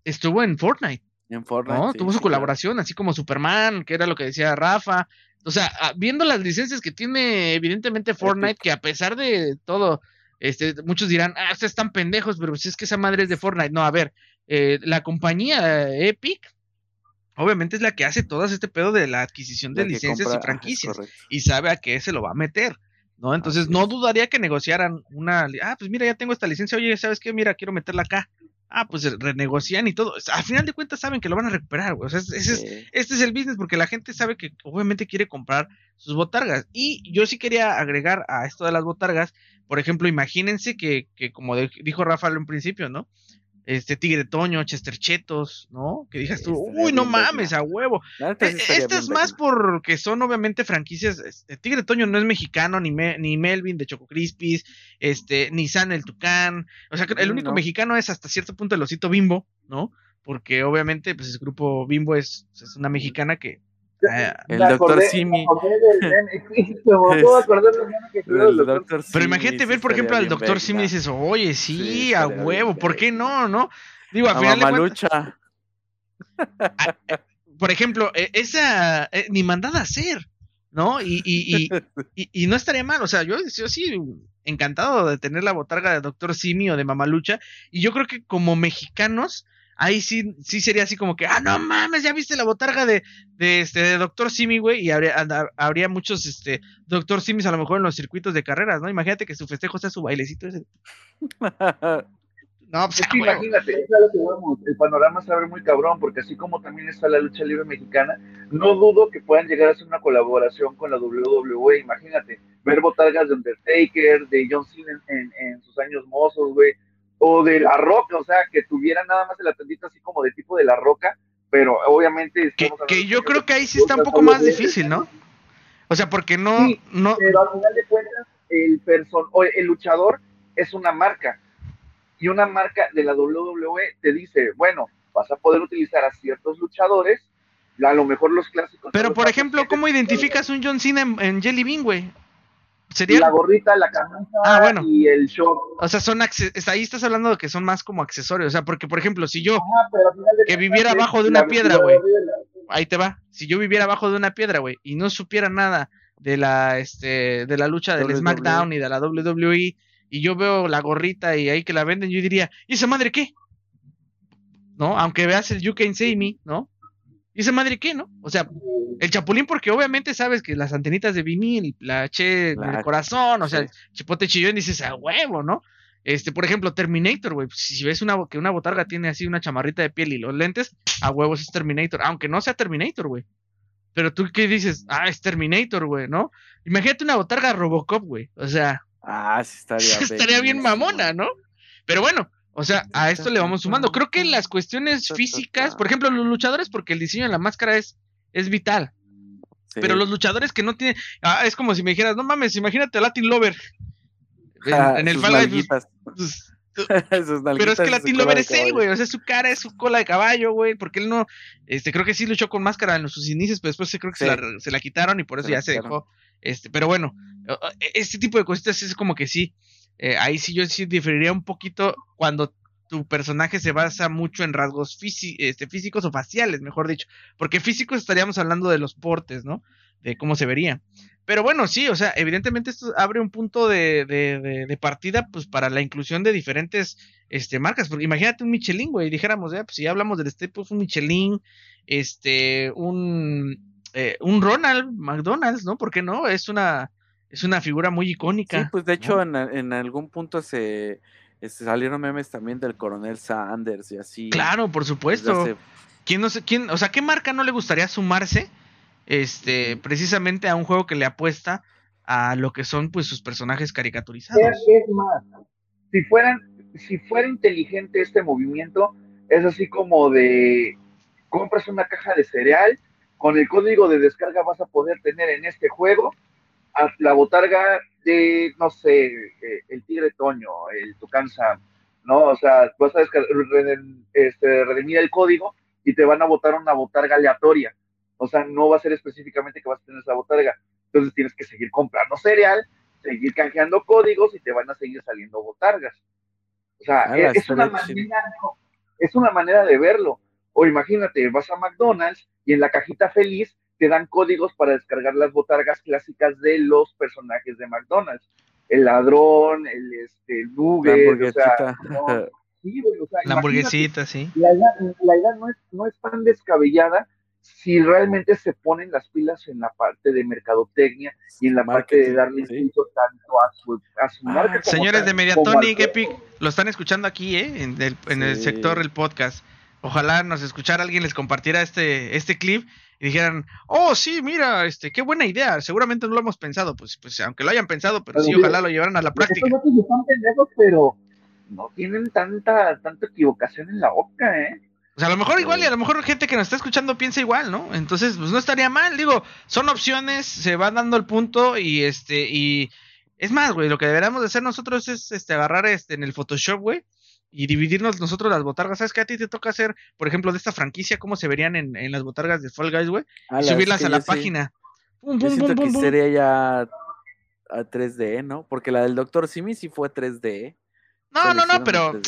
estuvo en Fortnite, En Fortnite. ¿no? sí, Tuvo su sí, colaboración, así como Superman, que era lo que decía Rafa. O sea, ah, viendo las licencias que tiene evidentemente Fortnite, que a pesar de todo, este, muchos dirán, ah, ustedes están pendejos, pero si es que esa madre es de Fortnite. No, a ver, eh, la compañía eh, Epic, obviamente es la que hace todo este pedo de la adquisición de la licencias compra- y franquicias y sabe a qué se lo va a meter, ¿no? Entonces no dudaría que negociaran una, ah, pues mira, ya tengo esta licencia, oye, ¿sabes qué? Mira, quiero meterla acá. Ah, pues renegocian y todo. Al final de cuentas saben que lo van a recuperar, güey. O sea, ese es, este es el business porque la gente sabe que obviamente quiere comprar sus botargas. Y yo sí quería agregar a esto de las botargas, por ejemplo, imagínense que, que como de- dijo Rafael en principio, ¿no? Este Tigre Toño, Chester Chetos, ¿no? Que digas tú, uy, no mames, a huevo. Esta bien es más porque son obviamente franquicias. este, Tigre Toño no es mexicano, ni, Me- ni Melvin de Choco Crispis, este, ni San el Tucán. O sea, el Mm, único no. mexicano es hasta cierto punto el osito Bimbo, ¿no? Porque obviamente, pues el grupo Bimbo es, es una mexicana que. El doctor Simi. pero imagínate ver, por ejemplo, al doctor Simi y dices, oye, sí, Sí, a huevo, ¿por qué no, no? Digo, al A final de cuentas, Mamalucha. por ejemplo, eh, esa eh, ni mandada a hacer, ¿no? Y, y, y, y, y no estaría mal, o sea, yo, yo sí encantado de tener la botarga de Doctor Simi o de Mamalucha, y yo creo que como mexicanos, ahí sí, sí sería así como que, ah, no mames, ya viste la botarga de, de este de Doctor Simi, güey, y habría, anda- habría muchos este Doctor Simis a lo mejor en los circuitos de carreras, ¿no? Imagínate que su festejo sea su bailecito ese. No, pues Es que imagínate, es a lo que vamos, el panorama se abre muy cabrón, porque así como también está la lucha libre mexicana, no dudo que puedan llegar a hacer una colaboración con la WWE, imagínate, ver botargas de Undertaker, de John Cena en, en- en sus años mozos, güey, o de La Roca, o sea, que tuviera nada más el atendito así como de tipo de La Roca, pero obviamente... Que, que yo creo que ahí sí está un poco más difícil, ¿no? O sea, porque no, Sí, no, pero al final de cuentas el person o el luchador es una marca y una marca de la WWE te dice bueno vas a poder utilizar a ciertos luchadores a lo mejor los clásicos Pero los por ejemplo, ¿cómo identificas un John Cena en, en Jelly Bean, güey? Sería, la gorrita la camisa Ah, bueno. y el short o sea, son ahí estás hablando de que son más como accesorios, o sea, porque por ejemplo, si yo, Ajá, Que viviera abajo de una piedra, güey. ahí te va, si yo viviera abajo de una piedra, güey, y no supiera nada de la, este, de la lucha del WWE. SmackDown y de la WWE, y yo veo la gorrita y ahí que la venden, yo diría, ¿y esa madre qué? ¿No? Aunque veas el You Can See Me, ¿no? ¿Y esa madre qué, no? O sea, el chapulín, porque obviamente sabes que las antenitas de vinil, la La el corazón, o sea, el chipote chillón, dices a huevo, ¿no? Este, por ejemplo, Terminator, güey. Si ves una, que una botarga tiene así una chamarrita de piel y los lentes, a huevos es Terminator. Aunque no sea Terminator, güey. Pero tú qué dices, ah, es Terminator, güey, ¿no? Imagínate una botarga Robocop, güey. O sea, Ah, sí estaría estaría bien mamona, ¿no? Pero bueno, o sea, a esto le vamos sumando. Creo que las cuestiones físicas, por ejemplo, los luchadores, porque el diseño de la máscara es, es vital. Sí. Pero los luchadores que no tienen. Ah, es como si me dijeras, no mames, imagínate a Latin Lover. En, Ah, en el Fall pero es que Latin Lover es él, güey. O sea, su cara es su cola de caballo, güey. Porque él no. Este, creo que sí luchó con máscara en sus inicios, pero después sí creo que se, la, se la quitaron y por eso Se ya se dejó. Este, pero bueno, eh, este tipo de cositas es como que sí. Eh, ahí sí yo sí diferiría un poquito cuando tu personaje se basa mucho en rasgos este, físicos o faciales, mejor dicho. Porque físicos estaríamos hablando de los portes, ¿no? de cómo se vería. Pero bueno, sí, o sea, evidentemente esto abre un punto de, partida pues para la inclusión de diferentes este, marcas. Porque imagínate un Michelin, güey, dijéramos, pues si hablamos del este, pues un Michelin, este, un, eh, un Ronald McDonald's, ¿no? ¿Por qué no? Es una, es una figura muy icónica. Sí, pues de hecho en, en, algún punto se este, salieron memes también del coronel Sanders y así. Claro, por supuesto. ¿Quién no sé, quién, o sea, qué marca no le gustaría sumarse? este, precisamente a un juego que le apuesta a lo que son pues sus personajes caricaturizados. Es, más, si fueran, si fuera inteligente este movimiento, es así como de compras una caja de cereal, con el código de descarga vas a poder tener en este juego la botarga de, no sé, eh, el tigre Toño, el Tucán Sam, ¿no? O sea, vas a este, redimir el código y te van a botar una botarga aleatoria o sea, no va a ser específicamente que vas a tener esa botarga. Entonces tienes que seguir comprando cereal, seguir canjeando códigos y te van a seguir saliendo botargas. O sea, ah, es, una manera, es una manera de verlo. O imagínate, vas a McDonald's y en la cajita feliz te dan códigos para descargar las botargas clásicas de los personajes de McDonald's. El ladrón, el, este, el nugget, o sea, sí, la hamburguesita, sí. La idea, la idea no, es, no es tan descabellada si realmente se ponen las pilas en la parte de mercadotecnia y en la parte de darle impulso tanto a su, a su ah, marca. señores de Mediatonic, Epic, lo están escuchando aquí, ¿eh? En el, en el sector del podcast. Ojalá nos escuchara alguien, les compartiera este, este clip y dijeran, oh, sí, mira, este, qué buena idea, seguramente no lo hemos pensado, pues, pues aunque lo hayan pensado, pero, sí, ojalá lo llevaran a la práctica. Están pendejos, pero no tienen tanta, tanta equivocación en la boca, ¿eh? O sea, a lo mejor igual y a lo mejor gente que nos está escuchando piensa igual, ¿no? Entonces, pues no estaría mal, digo, son opciones, se van dando el punto y este y es más, güey, lo que deberíamos de hacer nosotros es este agarrar este en el Photoshop, güey, y dividirnos nosotros las botargas. ¿Sabes qué a ti te toca hacer, por ejemplo, de esta franquicia cómo se verían en, en las botargas de Fall Guys, güey? y subirlas a la página. Pum, pum, yo que sería ya a 3D, ¿no? Porque la del Doctor Simi sí fue 3D. No, no, no, pero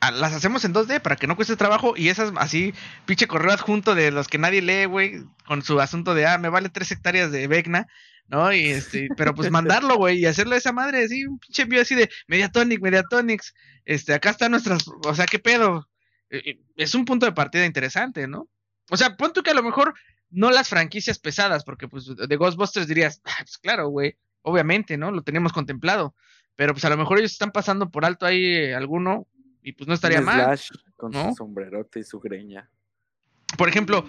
las hacemos en 2D para que no cueste trabajo y esas así, pinche correo adjunto de los que nadie lee, güey, con su asunto de, ah, me vale tres hectáreas de Vecna, ¿no? Y este, pero pues mandarlo, güey, y hacerlo de esa madre, así, un pinche envío así de Mediatonic, Mediatonics, este, acá están nuestras, o sea, qué pedo. Eh, eh, es un punto de partida interesante, ¿no? O sea, pon tú que a lo mejor no las franquicias pesadas, porque pues de Ghostbusters dirías, ah, pues claro, güey, obviamente, ¿no? Lo teníamos contemplado. Pero pues a lo mejor ellos están pasando por alto ahí eh, alguno y pues no estaría mal. con su sombrerote y su greña. Por ejemplo,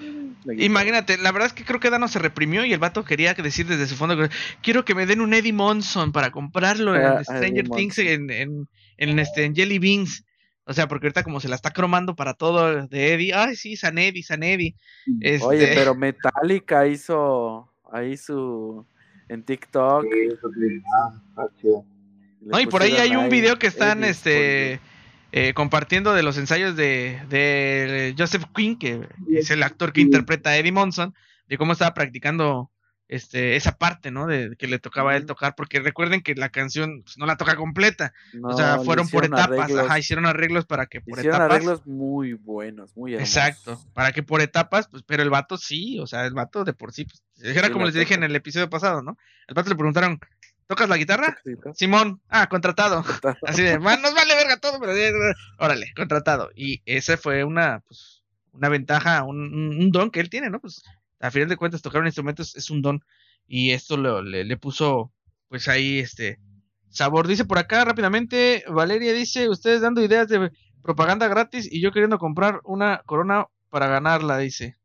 imagínate, la verdad es que creo que Dano se reprimió y el vato quería decir desde su fondo, quiero que me den un Eddie Monson para comprarlo en ah, Stranger Things en, en, este, en Jelly Beans. O sea, porque ahorita como se la está cromando para todo de Eddie, ay sí, San Eddie, San Eddie. Oye, este pero Metallica hizo ahí su en TikTok. Ah, no, y por ahí hay un video que están, este, eh, compartiendo de los ensayos de, de, Joseph Quinn, que es el actor que interpreta a Eddie Monson, de cómo estaba practicando este, esa parte, ¿no? De que le tocaba a él tocar, porque recuerden que la canción pues, no la toca completa, o sea, fueron por etapas, ajá, hicieron arreglos para que por hicieron arreglos muy buenos, muy hermosos. Exacto, para que por etapas, pues, pero el vato sí, o sea, el vato de por sí, pues, era como les dije en el episodio pasado, ¿no? El vato le preguntaron, ¿Tocas la guitarra? Simón, ah, contratado. Así de, man, nos vale verga todo, pero órale, contratado. Y esa fue una, pues, una ventaja, un, don que él tiene, ¿no? Pues, a final de cuentas, tocar un instrumento es, un don. Y esto le, le, puso, pues ahí, este, sabor. Dice por acá rápidamente, Valeria dice, ustedes dando ideas de propaganda gratis y yo queriendo comprar una corona para ganarla, dice.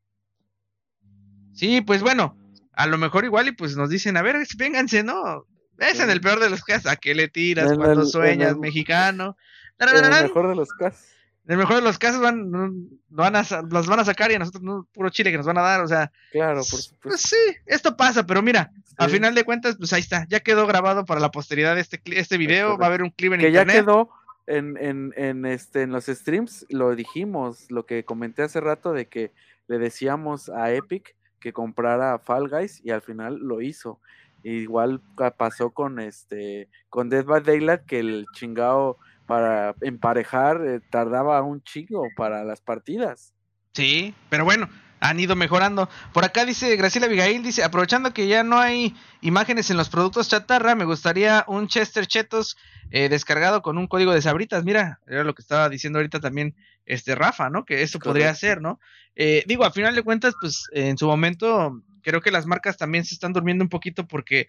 Sí, pues bueno, a lo mejor igual y pues nos dicen, a ver, vénganse, ¿no? Es en el peor de los casos. ¿A qué le tiras cuando sueñas, mexicano? En el mejor de los casos. En el mejor de los casos van, van a, los van a sacar y a nosotros no, puro chile que nos van a dar, o sea. Claro, por supuesto. Pues sí, esto pasa, pero mira, al final de cuentas, pues ahí está, ya quedó grabado para la posteridad este, este video, va a haber un clip en que internet. Que ya quedó en, en, en, este, en los streams, lo dijimos, lo que comenté hace rato de que le decíamos a Epic que comprara Fall Guys y al final lo hizo. Igual pasó con este con Dead by Daylight que el chingado para emparejar eh, tardaba un chingo para las partidas. Sí, pero bueno, han ido mejorando. Por acá dice Graciela Abigail, dice, aprovechando que ya no hay imágenes en los productos chatarra, me gustaría un Chester Chetos eh, descargado con un código de sabritas. Mira, era lo que estaba diciendo ahorita también este Rafa, ¿no? Que eso podría ser, ¿no? Eh, digo, a final de cuentas, pues en su momento creo que las marcas también se están durmiendo un poquito porque,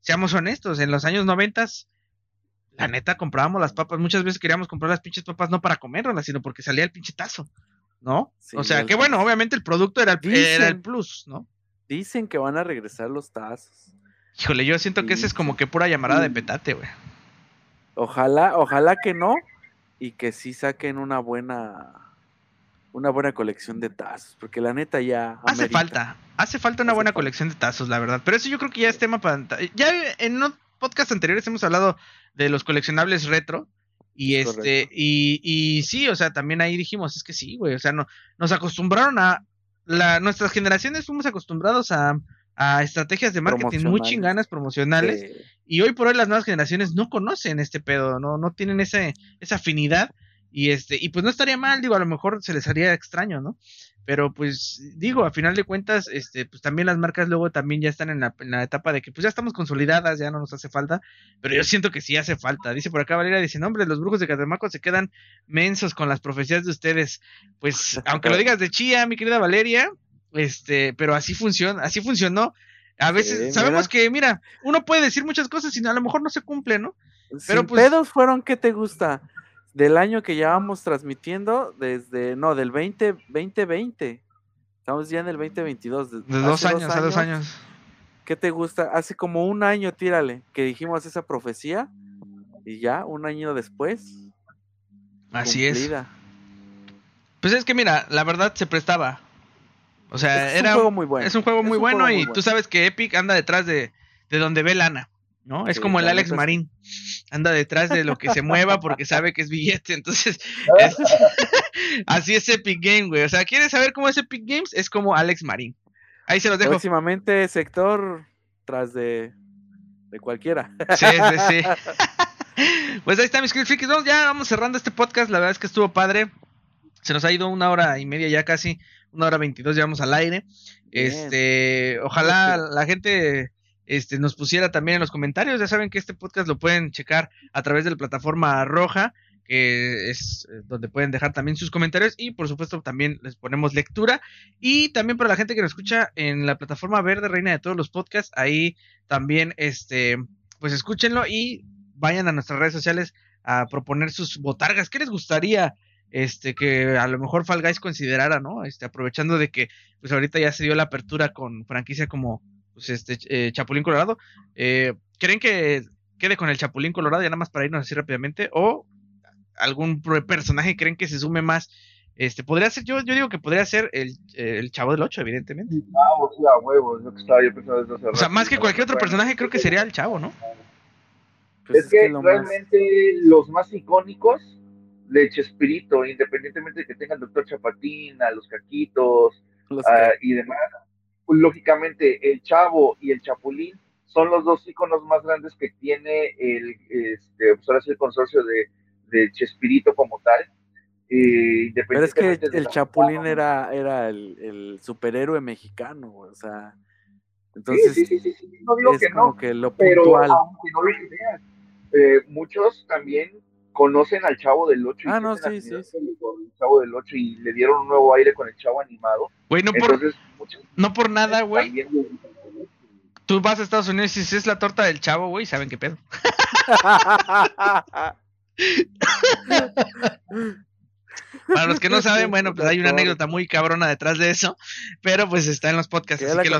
seamos honestos, en los años noventas la neta comprábamos las papas, muchas veces queríamos comprar las pinches papas no para comerlas, sino porque salía el pinche tazo. ¿no? o sea, que bueno, obviamente el producto era el, era el plus, ¿no? Dicen que van a regresar los tazos. Híjole, yo siento que ese es como que pura llamada de petate, güey. Ojalá, ojalá que no, y que sí saquen una buena una buena colección de tazos, porque la neta ya hace falta, hace falta una buena colección de tazos, la verdad. Pero eso yo creo que ya es tema para ya en podcast anteriores hemos hablado de los coleccionables retro y este, y, y sí, o sea, también ahí dijimos, es que sí, güey, o sea, no, nos acostumbraron a, la, nuestras generaciones fuimos acostumbrados a, a estrategias de marketing muy chinganas promocionales y hoy por hoy las nuevas generaciones no conocen este pedo, no, no tienen ese, esa afinidad y este, y pues no estaría mal, digo, a lo mejor se les haría extraño, ¿no? Pero pues digo, a final de cuentas, este, pues también las marcas luego también ya están en la, en la, etapa de que pues ya estamos consolidadas, ya no nos hace falta, pero yo siento que sí hace falta. Dice por acá Valeria, dice, no, hombre, los brujos de Catemaco se quedan mensos con las profecías de ustedes. Pues, aunque lo digas de chía, mi querida Valeria, este, pero así funciona, así funcionó. A veces, sabemos que, mira, uno puede decir muchas cosas y a lo mejor no se cumple, ¿no? Pero pues, pedos fueron que te gusta del año que ya vamos transmitiendo, desde, no, del 20, 2020. Estamos ya en el 2022. De, de dos años, hace dos años. ¿Qué te gusta? Hace como un año, tírale, que dijimos esa profecía y ya, un año después. Así es. Pues es que mira, la verdad se prestaba. O sea, era un juego muy bueno. Es un juego muy bueno y tú sabes que Epic anda detrás de, de donde ve lana. ¿no? es como el Alex Marín, anda detrás de lo que se mueva porque sabe que es billete, entonces así es Epic Game, güey, o sea, ¿quieres saber cómo es Epic Games? Es como Alex Marín. Ahí se los dejo. Próximamente sector tras de, de cualquiera. Sí, sí, sí. pues ahí está mis queridos Vamos, ya vamos cerrando este podcast, la verdad es que estuvo padre. Se nos ha ido una hora y media ya casi, una hora veintidós llevamos al aire. Este, ojalá la gente este, nos pusiera también en los comentarios. Ya saben que este podcast lo pueden checar a través de la plataforma roja, que es eh, donde pueden dejar también sus comentarios y por supuesto también les ponemos lectura. Y también para la gente que nos escucha en la plataforma verde, reina de todos los podcasts, ahí también, este, pues escúchenlo y vayan a nuestras redes sociales a proponer sus botargas. ¿Qué les gustaría? este que a lo mejor Fall Guys considerara, ¿no? Este aprovechando de que pues ahorita ya se dio la apertura con franquicia como pues este eh, Chapulín Colorado. Eh, ¿Creen que quede con el Chapulín Colorado ya nada más para irnos así rápidamente? ¿O algún personaje creen que se sume más? Este, podría ser, yo, yo digo que podría ser el, el Chavo del 8, evidentemente. Chavo, sí, a huevo, lo que estaba yo pensando O sea, más que cualquier otro personaje, creo que sería el Chavo, ¿no? Pues es, que, realmente los más icónicos de Chespirito, independientemente de que tenga el Doctor Chapatín, a los Caquitos y demás, lógicamente el Chavo y el Chapulín son los dos iconos más grandes que tiene el, este, pues el consorcio de, de, Chespirito como tal. Eh, Pero es que el Chapulín era, era el, superhéroe mexicano, o sea, entonces sí, sí, sí, no digo es que como no, que lo puntual. aunque no lo crean, eh, muchos también conocen al Chavo del 8 ah, no, sí, sí, El Chavo del 8 y le dieron un nuevo aire con el Chavo animado. Güey, no, por, no por nada, güey. Tú vas a Estados Unidos y si es la torta del Chavo, güey, saben qué pedo. Para los que no saben, bueno, pues hay una anécdota muy cabrona detrás de eso, pero pues está en los podcasts, así que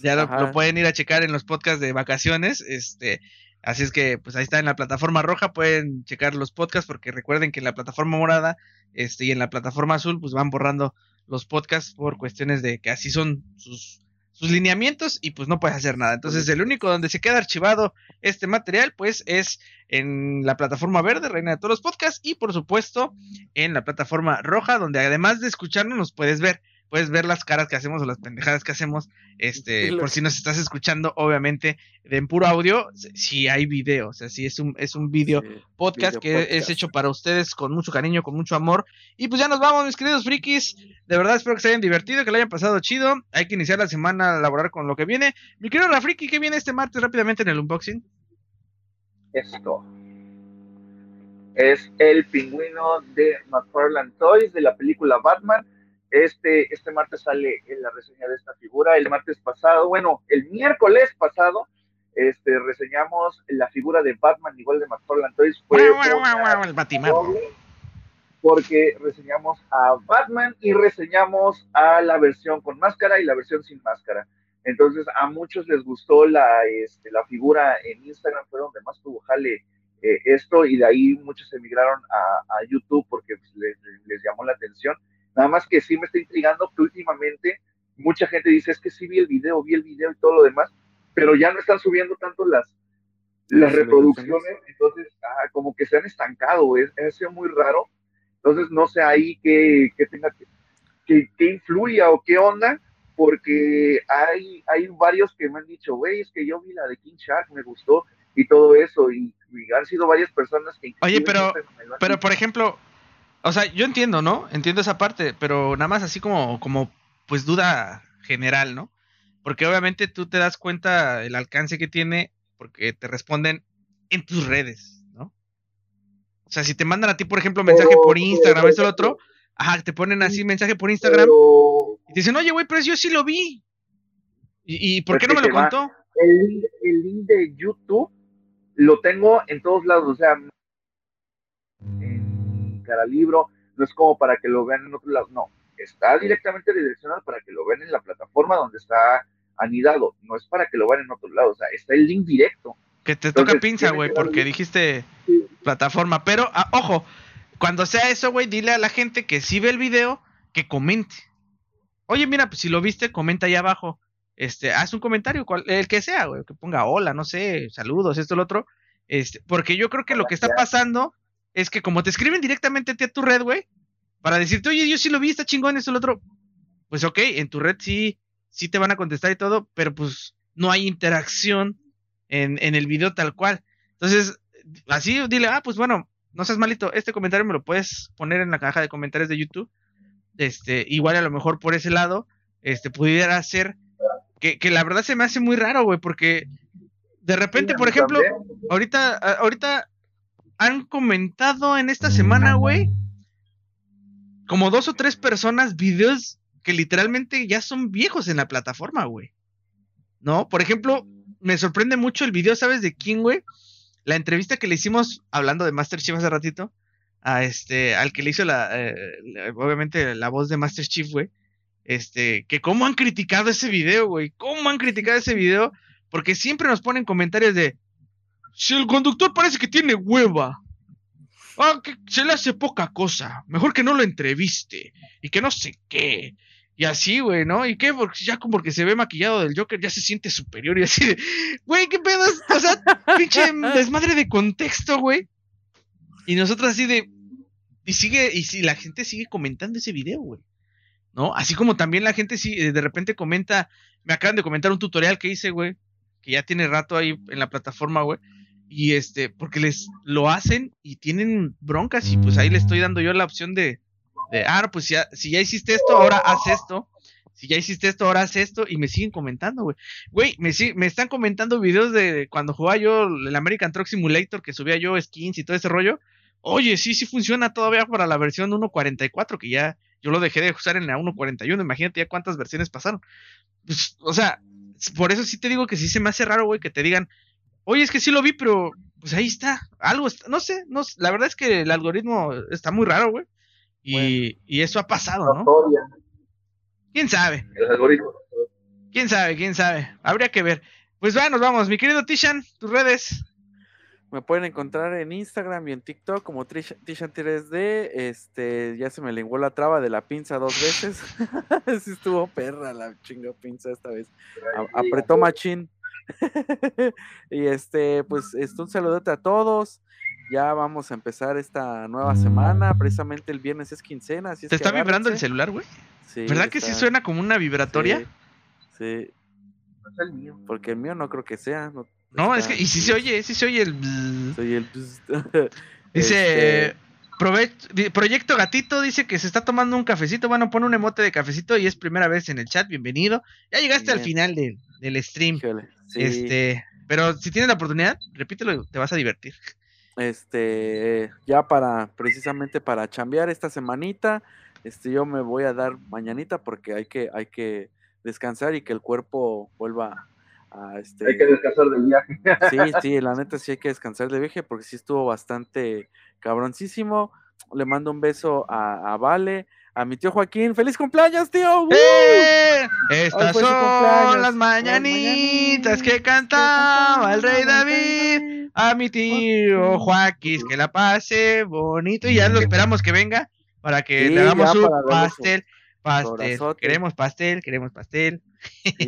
ya lo, lo, pueden ir a checar en los podcasts de vacaciones, este, Así es que, pues ahí está en la plataforma roja, pueden checar los podcasts, porque recuerden que en la plataforma morada este, y en la plataforma azul, pues van borrando los podcasts por cuestiones de que así son sus, sus lineamientos y pues no puedes hacer nada. Entonces, el único donde se queda archivado este material, pues es en la plataforma verde, Reina de todos los podcasts, y por supuesto en la plataforma roja, donde además de escucharnos, nos puedes ver puedes ver las caras que hacemos o las pendejadas que hacemos. Este, por si nos estás escuchando, obviamente, en puro audio, si hay video, o sea, si es un, es un video podcast que es hecho para ustedes con mucho cariño, con mucho amor. Y pues ya nos vamos, mis queridos frikis. De verdad espero que se hayan divertido, que lo hayan pasado chido. Hay que iniciar la semana a laborar con lo que viene. Mi querido Rafriki, ¿qué viene este martes rápidamente en el unboxing? Esto es el pingüino de McFarlane Toys de la película Batman. Este, este martes sale en la reseña de esta figura. El martes pasado, bueno, el miércoles pasado, este, reseñamos la figura de Batman igual de McFarlane Toys. Fue el porque reseñamos a Batman y reseñamos a la versión con máscara y la versión sin máscara. Entonces a muchos les gustó la, este, la figura en Instagram, fue donde más tuvo jale eh, esto y de ahí muchos emigraron a, a YouTube porque pues, les, les, llamó la atención. Nada más que sí me está intrigando que últimamente mucha gente dice es que sí vi el video, vi el video y todo lo demás, pero ya no están subiendo tanto las, las reproducciones, entonces ah, como que se han estancado, es, es muy raro. Entonces no sé ahí qué, qué tenga que, que, influya o qué onda, porque hay, hay varios que me han dicho, güey, es que yo vi la de King Shark, me gustó, y todo eso, y, han sido varias personas que... Oye, pero, pero por ejemplo, o sea, yo entiendo, ¿no? Entiendo esa parte, pero nada más así como, como, pues duda general, ¿no? Porque obviamente tú te das cuenta el alcance que tiene porque te responden en tus redes, ¿no? O sea, si te mandan a ti, por ejemplo, mensaje por Instagram, eso el otro, ajá, te ponen así mensaje por Instagram y te dicen, oye, güey, pero yo sí lo vi. ¿Y, por qué no me lo contó? El, el link de YouTube lo tengo en todos lados, o sea, cada libro, no es como para que lo vean en otro lado, no, está directamente direccionado para que lo vean en la plataforma donde está anidado, no es para que lo vean en otro lado, o sea, está el link directo. Que te toca pinza, güey, porque dijiste plataforma, pero ah, ojo, cuando sea eso, güey, dile a la gente que si ve el video, que comente. Oye, mira, pues si lo viste, comenta ahí abajo este, haz un comentario, el que sea, güey, que ponga hola, no sé, saludos, esto, lo otro. Este, porque yo creo que lo que está pasando es que como te escriben directamente a tu red, güey, para decirte, oye, yo sí lo vi, está chingón, esto, lo otro. Pues ok, en tu red sí, sí te van a contestar y todo, pero pues no hay interacción en, en el video tal cual. Entonces, así dile, ah, pues bueno, no seas malito, este comentario me lo puedes poner en la caja de comentarios de YouTube. Este, igual a lo mejor por ese lado, este, pudiera ser que, que la verdad se me hace muy raro, güey, porque de repente, por ejemplo, ahorita, ahorita han comentado en esta semana, güey, como dos o tres personas videos que literalmente ya son viejos en la plataforma, güey. ¿No? Por ejemplo, me sorprende mucho el video, ¿sabes de quién, güey? La entrevista que le hicimos, hablando de Master Chief hace ratito, a este, al que le hizo la, eh, obviamente, la voz de Master Chief, güey. Este, que cómo han criticado ese video, güey. ¿Cómo han criticado ese video? Porque siempre nos ponen comentarios de, si el conductor parece que tiene hueva. Ah, que se le hace poca cosa. Mejor que no lo entreviste. Y que no sé qué. Y así, güey, ¿no? ¿Y qué? Porque ya como porque se ve maquillado del Joker, ya se siente superior y así de, güey, ¿qué pedos? O sea, pinche desmadre de contexto, güey. Y nosotros así de, y sigue, y si la gente sigue comentando ese video, güey. ¿no? Así como también la gente sí, eh, de repente comenta, me acaban de comentar un tutorial que hice, güey, que ya tiene rato ahí en la plataforma, güey, y este, porque les lo hacen y tienen broncas y pues ahí le estoy dando yo la opción de, de ah, pues si ya hiciste esto, ahora haz esto. Si ya hiciste esto, ahora haz esto. Y me siguen comentando, güey. Güey, me, me están comentando videos de cuando jugaba yo el American Truck Simulator, que subía yo skins y todo ese rollo. Oye, sí, sí funciona todavía para la versión 1.44, que ya yo lo dejé de usar en la 1.41. Imagínate ya cuántas versiones pasaron. Pues, o sea, por eso sí te digo que sí se me hace raro, güey, que te digan, oye, es que sí lo vi, pero pues ahí está. Algo está, no sé, no, la verdad es que el algoritmo está muy raro, güey. Y, y eso ha pasado, ¿no? ¿Quién sabe? El algoritmo. ¿Quién sabe? ¿Quién sabe? Habría que ver. Pues va, nos vamos. Mi querido Tishan, tus redes. Me pueden encontrar en Instagram y en TikTok como Tishan3D. Este, ya se me lenguó la traba de la pinza dos veces. sí estuvo perra la chinga pinza esta vez. apretó machín. y este, pues, este, un saludote a todos. Ya vamos a empezar esta nueva semana. Precisamente el viernes es quincena. ¿Te está vibrando el celular, güey? ¿Verdad que sí suena como una vibratoria? Sí. No es el mío. Porque el mío no creo que sea. No, no es que, y si se oye, sí se oye el. El. Dice. Este Proyecto Gatito dice que se está tomando un cafecito. Bueno, pone un emote de cafecito y es primera vez en el chat. Bienvenido. Ya llegaste al final del stream. Este, pero si tienes la oportunidad, repítelo, te vas a divertir. Este, ya para precisamente para chambear esta semanita, este, yo me voy a dar mañanita porque hay que, hay que descansar y que el cuerpo vuelva a este. Hay que descansar del viaje. Sí, sí, la neta sí hay que descansar del viaje porque sí estuvo bastante cabroncísimo. Le mando un beso a, a Vale, a mi tío Joaquín. ¡Feliz cumpleaños, tío! ¡Eh! Estas son las mañanitas que cantaba el rey David. A mi tío Joaquín, que la pase bonito. Y ya lo esperamos que venga para que le hagamos un pastel. Pastel. Queremos pastel, queremos pastel.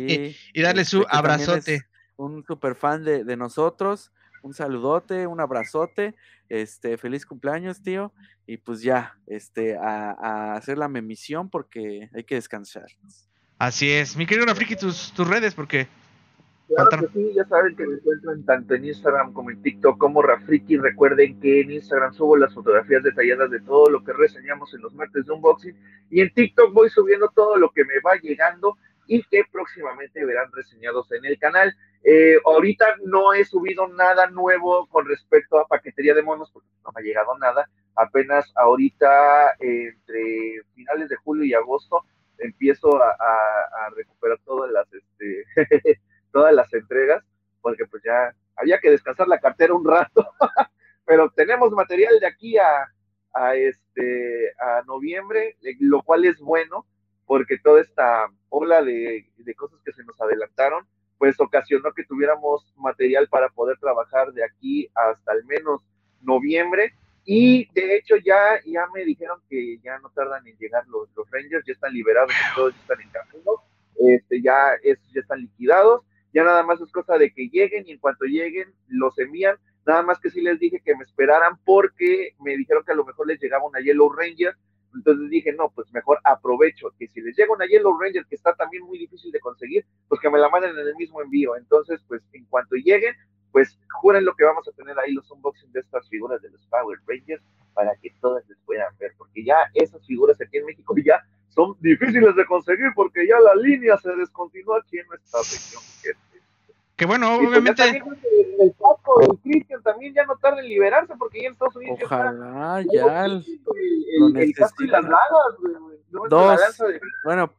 y darle su este, abrazote. Un super fan de, de nosotros. Un saludote, un abrazote. Este, feliz cumpleaños, tío. Y pues ya, este, a, hacer la memisión porque hay que descansar. Así es. Mi querido Rafriki, tus, tus redes, porque. Claro que sí, ya saben que me encuentran tanto en Instagram como en TikTok como Rafriki. Recuerden que en Instagram subo las fotografías detalladas de todo lo que reseñamos en los martes de unboxing. Y en TikTok voy subiendo todo lo que me va llegando y que próximamente verán reseñados en el canal. Eh, ahorita no he subido nada nuevo con respecto a paquetería de monos porque no me ha llegado nada. Apenas ahorita, entre finales de julio y agosto, empiezo a, recuperar todas las, este, todas las entregas porque pues ya había que descansar la cartera un rato. Pero tenemos material de aquí a, a, este, a noviembre, lo cual es bueno porque toda esta ola de, de cosas que se nos adelantaron pues ocasionó que tuviéramos material para poder trabajar de aquí hasta al menos noviembre. Y de hecho ya, ya me dijeron que ya no tardan en llegar los, los Rangers, ya están liberados, todos están en camino, este, ya, ya están liquidados, ya nada más es cosa de que lleguen y en cuanto lleguen los envían, nada más que sí les dije que me esperaran porque me dijeron que a lo mejor les llegaba una Yellow Ranger, entonces dije, no, pues mejor aprovecho que si les llega una Yellow Ranger que está también muy difícil de conseguir, pues que me la manden en el mismo envío. Entonces, pues en cuanto lleguen, pues juren lo que vamos a tener ahí los unboxing de estas figuras de los Power Rangers para que todas les puedan ver, porque ya esas figuras aquí en México ya son difíciles de conseguir porque ya la línea se descontinúa aquí en nuestra región. Que bueno, pues obviamente. el Paco, el Christian también ya no tarda en liberarse porque ya en Estados Unidos. Ojalá, ya. El, el, casco y las lanzas, güey. Dos. Bueno,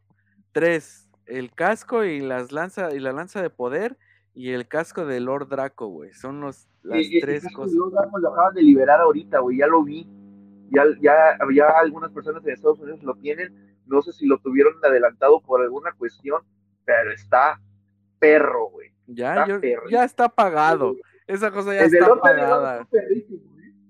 tres. El casco y las lanza y la lanza de poder y el casco de Lord Draco, güey. Son los, las tres cosas. Lord Draco lo acaban de liberar ahorita, güey. Ya lo vi. Ya, ya, ya algunas personas en Estados Unidos lo tienen. No sé si lo tuvieron adelantado por alguna cuestión, pero está perro, güey. Ya, ya está pagado. Esa cosa ya está pagada. ¿eh?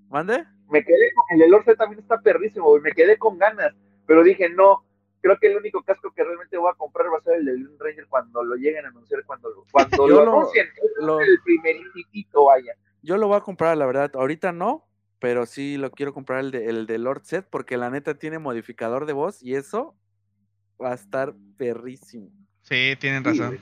¿Mande? Me quedé con el Delor también está perrísimo, Me quedé con ganas, pero dije, no, creo que el único casco que realmente voy a comprar va a ser el de Lune Ranger cuando lo lleguen a anunciar, cuando lo, cuando lo, anuncien. el primer vaya. Yo lo voy a comprar, la verdad. Ahorita no, pero sí lo quiero comprar el de, el de Lord Set porque la neta tiene modificador de voz y eso va a estar perrísimo. Sí, tienen razón.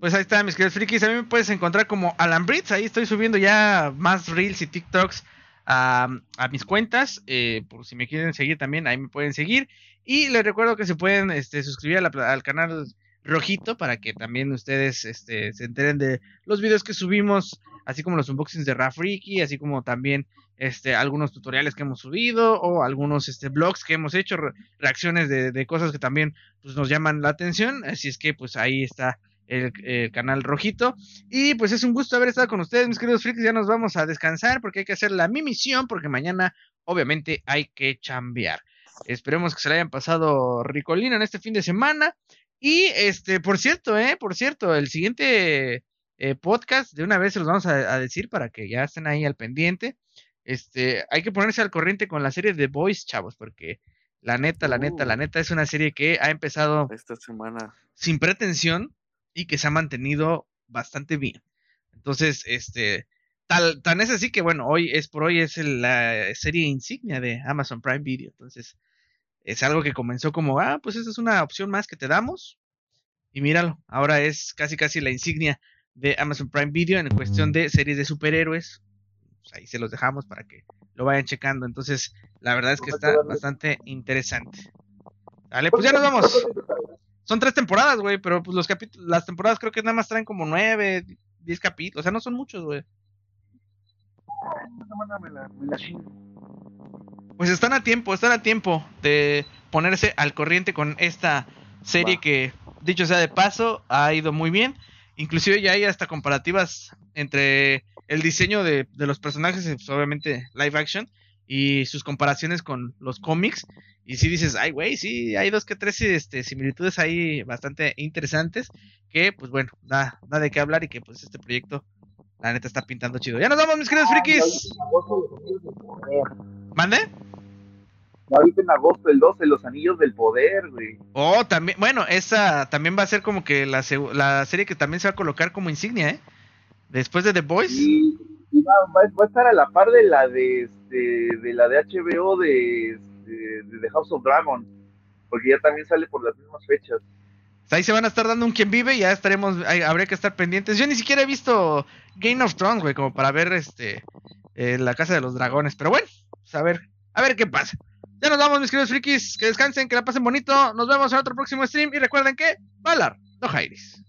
Pues ahí está, mis queridos frikis. A mí me puedes encontrar como Alan Brits. Ahí estoy subiendo ya más reels y TikToks a, mis cuentas. Eh, por si me quieren seguir también, ahí me pueden seguir. Y les recuerdo que se pueden este, suscribir al canal rojito para que también ustedes este, se enteren de los videos que subimos, así como los unboxings de Rafriki, así como también este, algunos tutoriales que hemos subido o algunos blogs que hemos hecho, reacciones de, de, cosas que también pues, nos llaman la atención. Así es que pues ahí está el, canal rojito. Y pues es un gusto haber estado con ustedes, mis queridos freaks. Ya nos vamos a descansar porque hay que hacer la mi misión, porque mañana obviamente hay que chambear. Esperemos que se le hayan pasado ricolino en este fin de semana. Y este, por cierto, eh, por cierto, el siguiente eh, podcast de una vez se los vamos a, decir para que ya estén ahí al pendiente. Este, hay que ponerse al corriente con la serie de Boys, chavos, porque la neta, la neta, la uh. neta es una serie que ha empezado esta semana sin pretensión, y que se ha mantenido bastante bien. Entonces, este, tal, tan es así que bueno, hoy es por hoy es la serie insignia de Amazon Prime Video. Entonces, Es algo que comenzó como, ah, pues esa es una opción más que te damos. Y míralo, ahora es casi casi la insignia de Amazon Prime Video en cuestión de series de superhéroes. Pues ahí se los dejamos para que lo vayan checando. Entonces, la verdad es que está bastante interesante. Vale, pues ya nos vamos. Son tres temporadas, güey, pero pues los capítulos, las temporadas creo que nada más traen como nueve, diez capítulos, o sea, no son muchos, güey. Pues están a tiempo, están a tiempo de ponerse al corriente con esta serie que, dicho sea de paso, ha ido muy bien. Inclusive ya hay hasta comparativas entre el diseño de, de los personajes, obviamente live action, y sus comparaciones con los cómics. Y si dices, ay, güey, sí, hay dos que tres este, similitudes ahí bastante interesantes. Que, pues bueno, da, da de qué hablar y que, pues, este proyecto, la neta, está pintando chido. Ya nos vamos, mis queridos frikis. ¿Mande? Ahorita en agosto, el 12, Los Anillos del Poder, güey. Oh, también, bueno, esa también va a ser como que la, la serie que también se va a colocar como insignia, ¿eh? Después de The Boys. Y, va, a estar a la par de la de, este, de la de HBO de, de, The House of Dragon, porque ya también sale por las mismas fechas. Ahí se van a estar dando un quien vive y ya estaremos, habría que estar pendientes. Yo ni siquiera he visto Game of Thrones, güey, como para ver este eh, la casa de los dragones. Pero bueno, pues a ver, a ver qué pasa. Ya nos vamos, mis queridos frikis. Que descansen, que la pasen bonito. Nos vemos en otro próximo stream. Y recuerden que, Valar, no Jairis.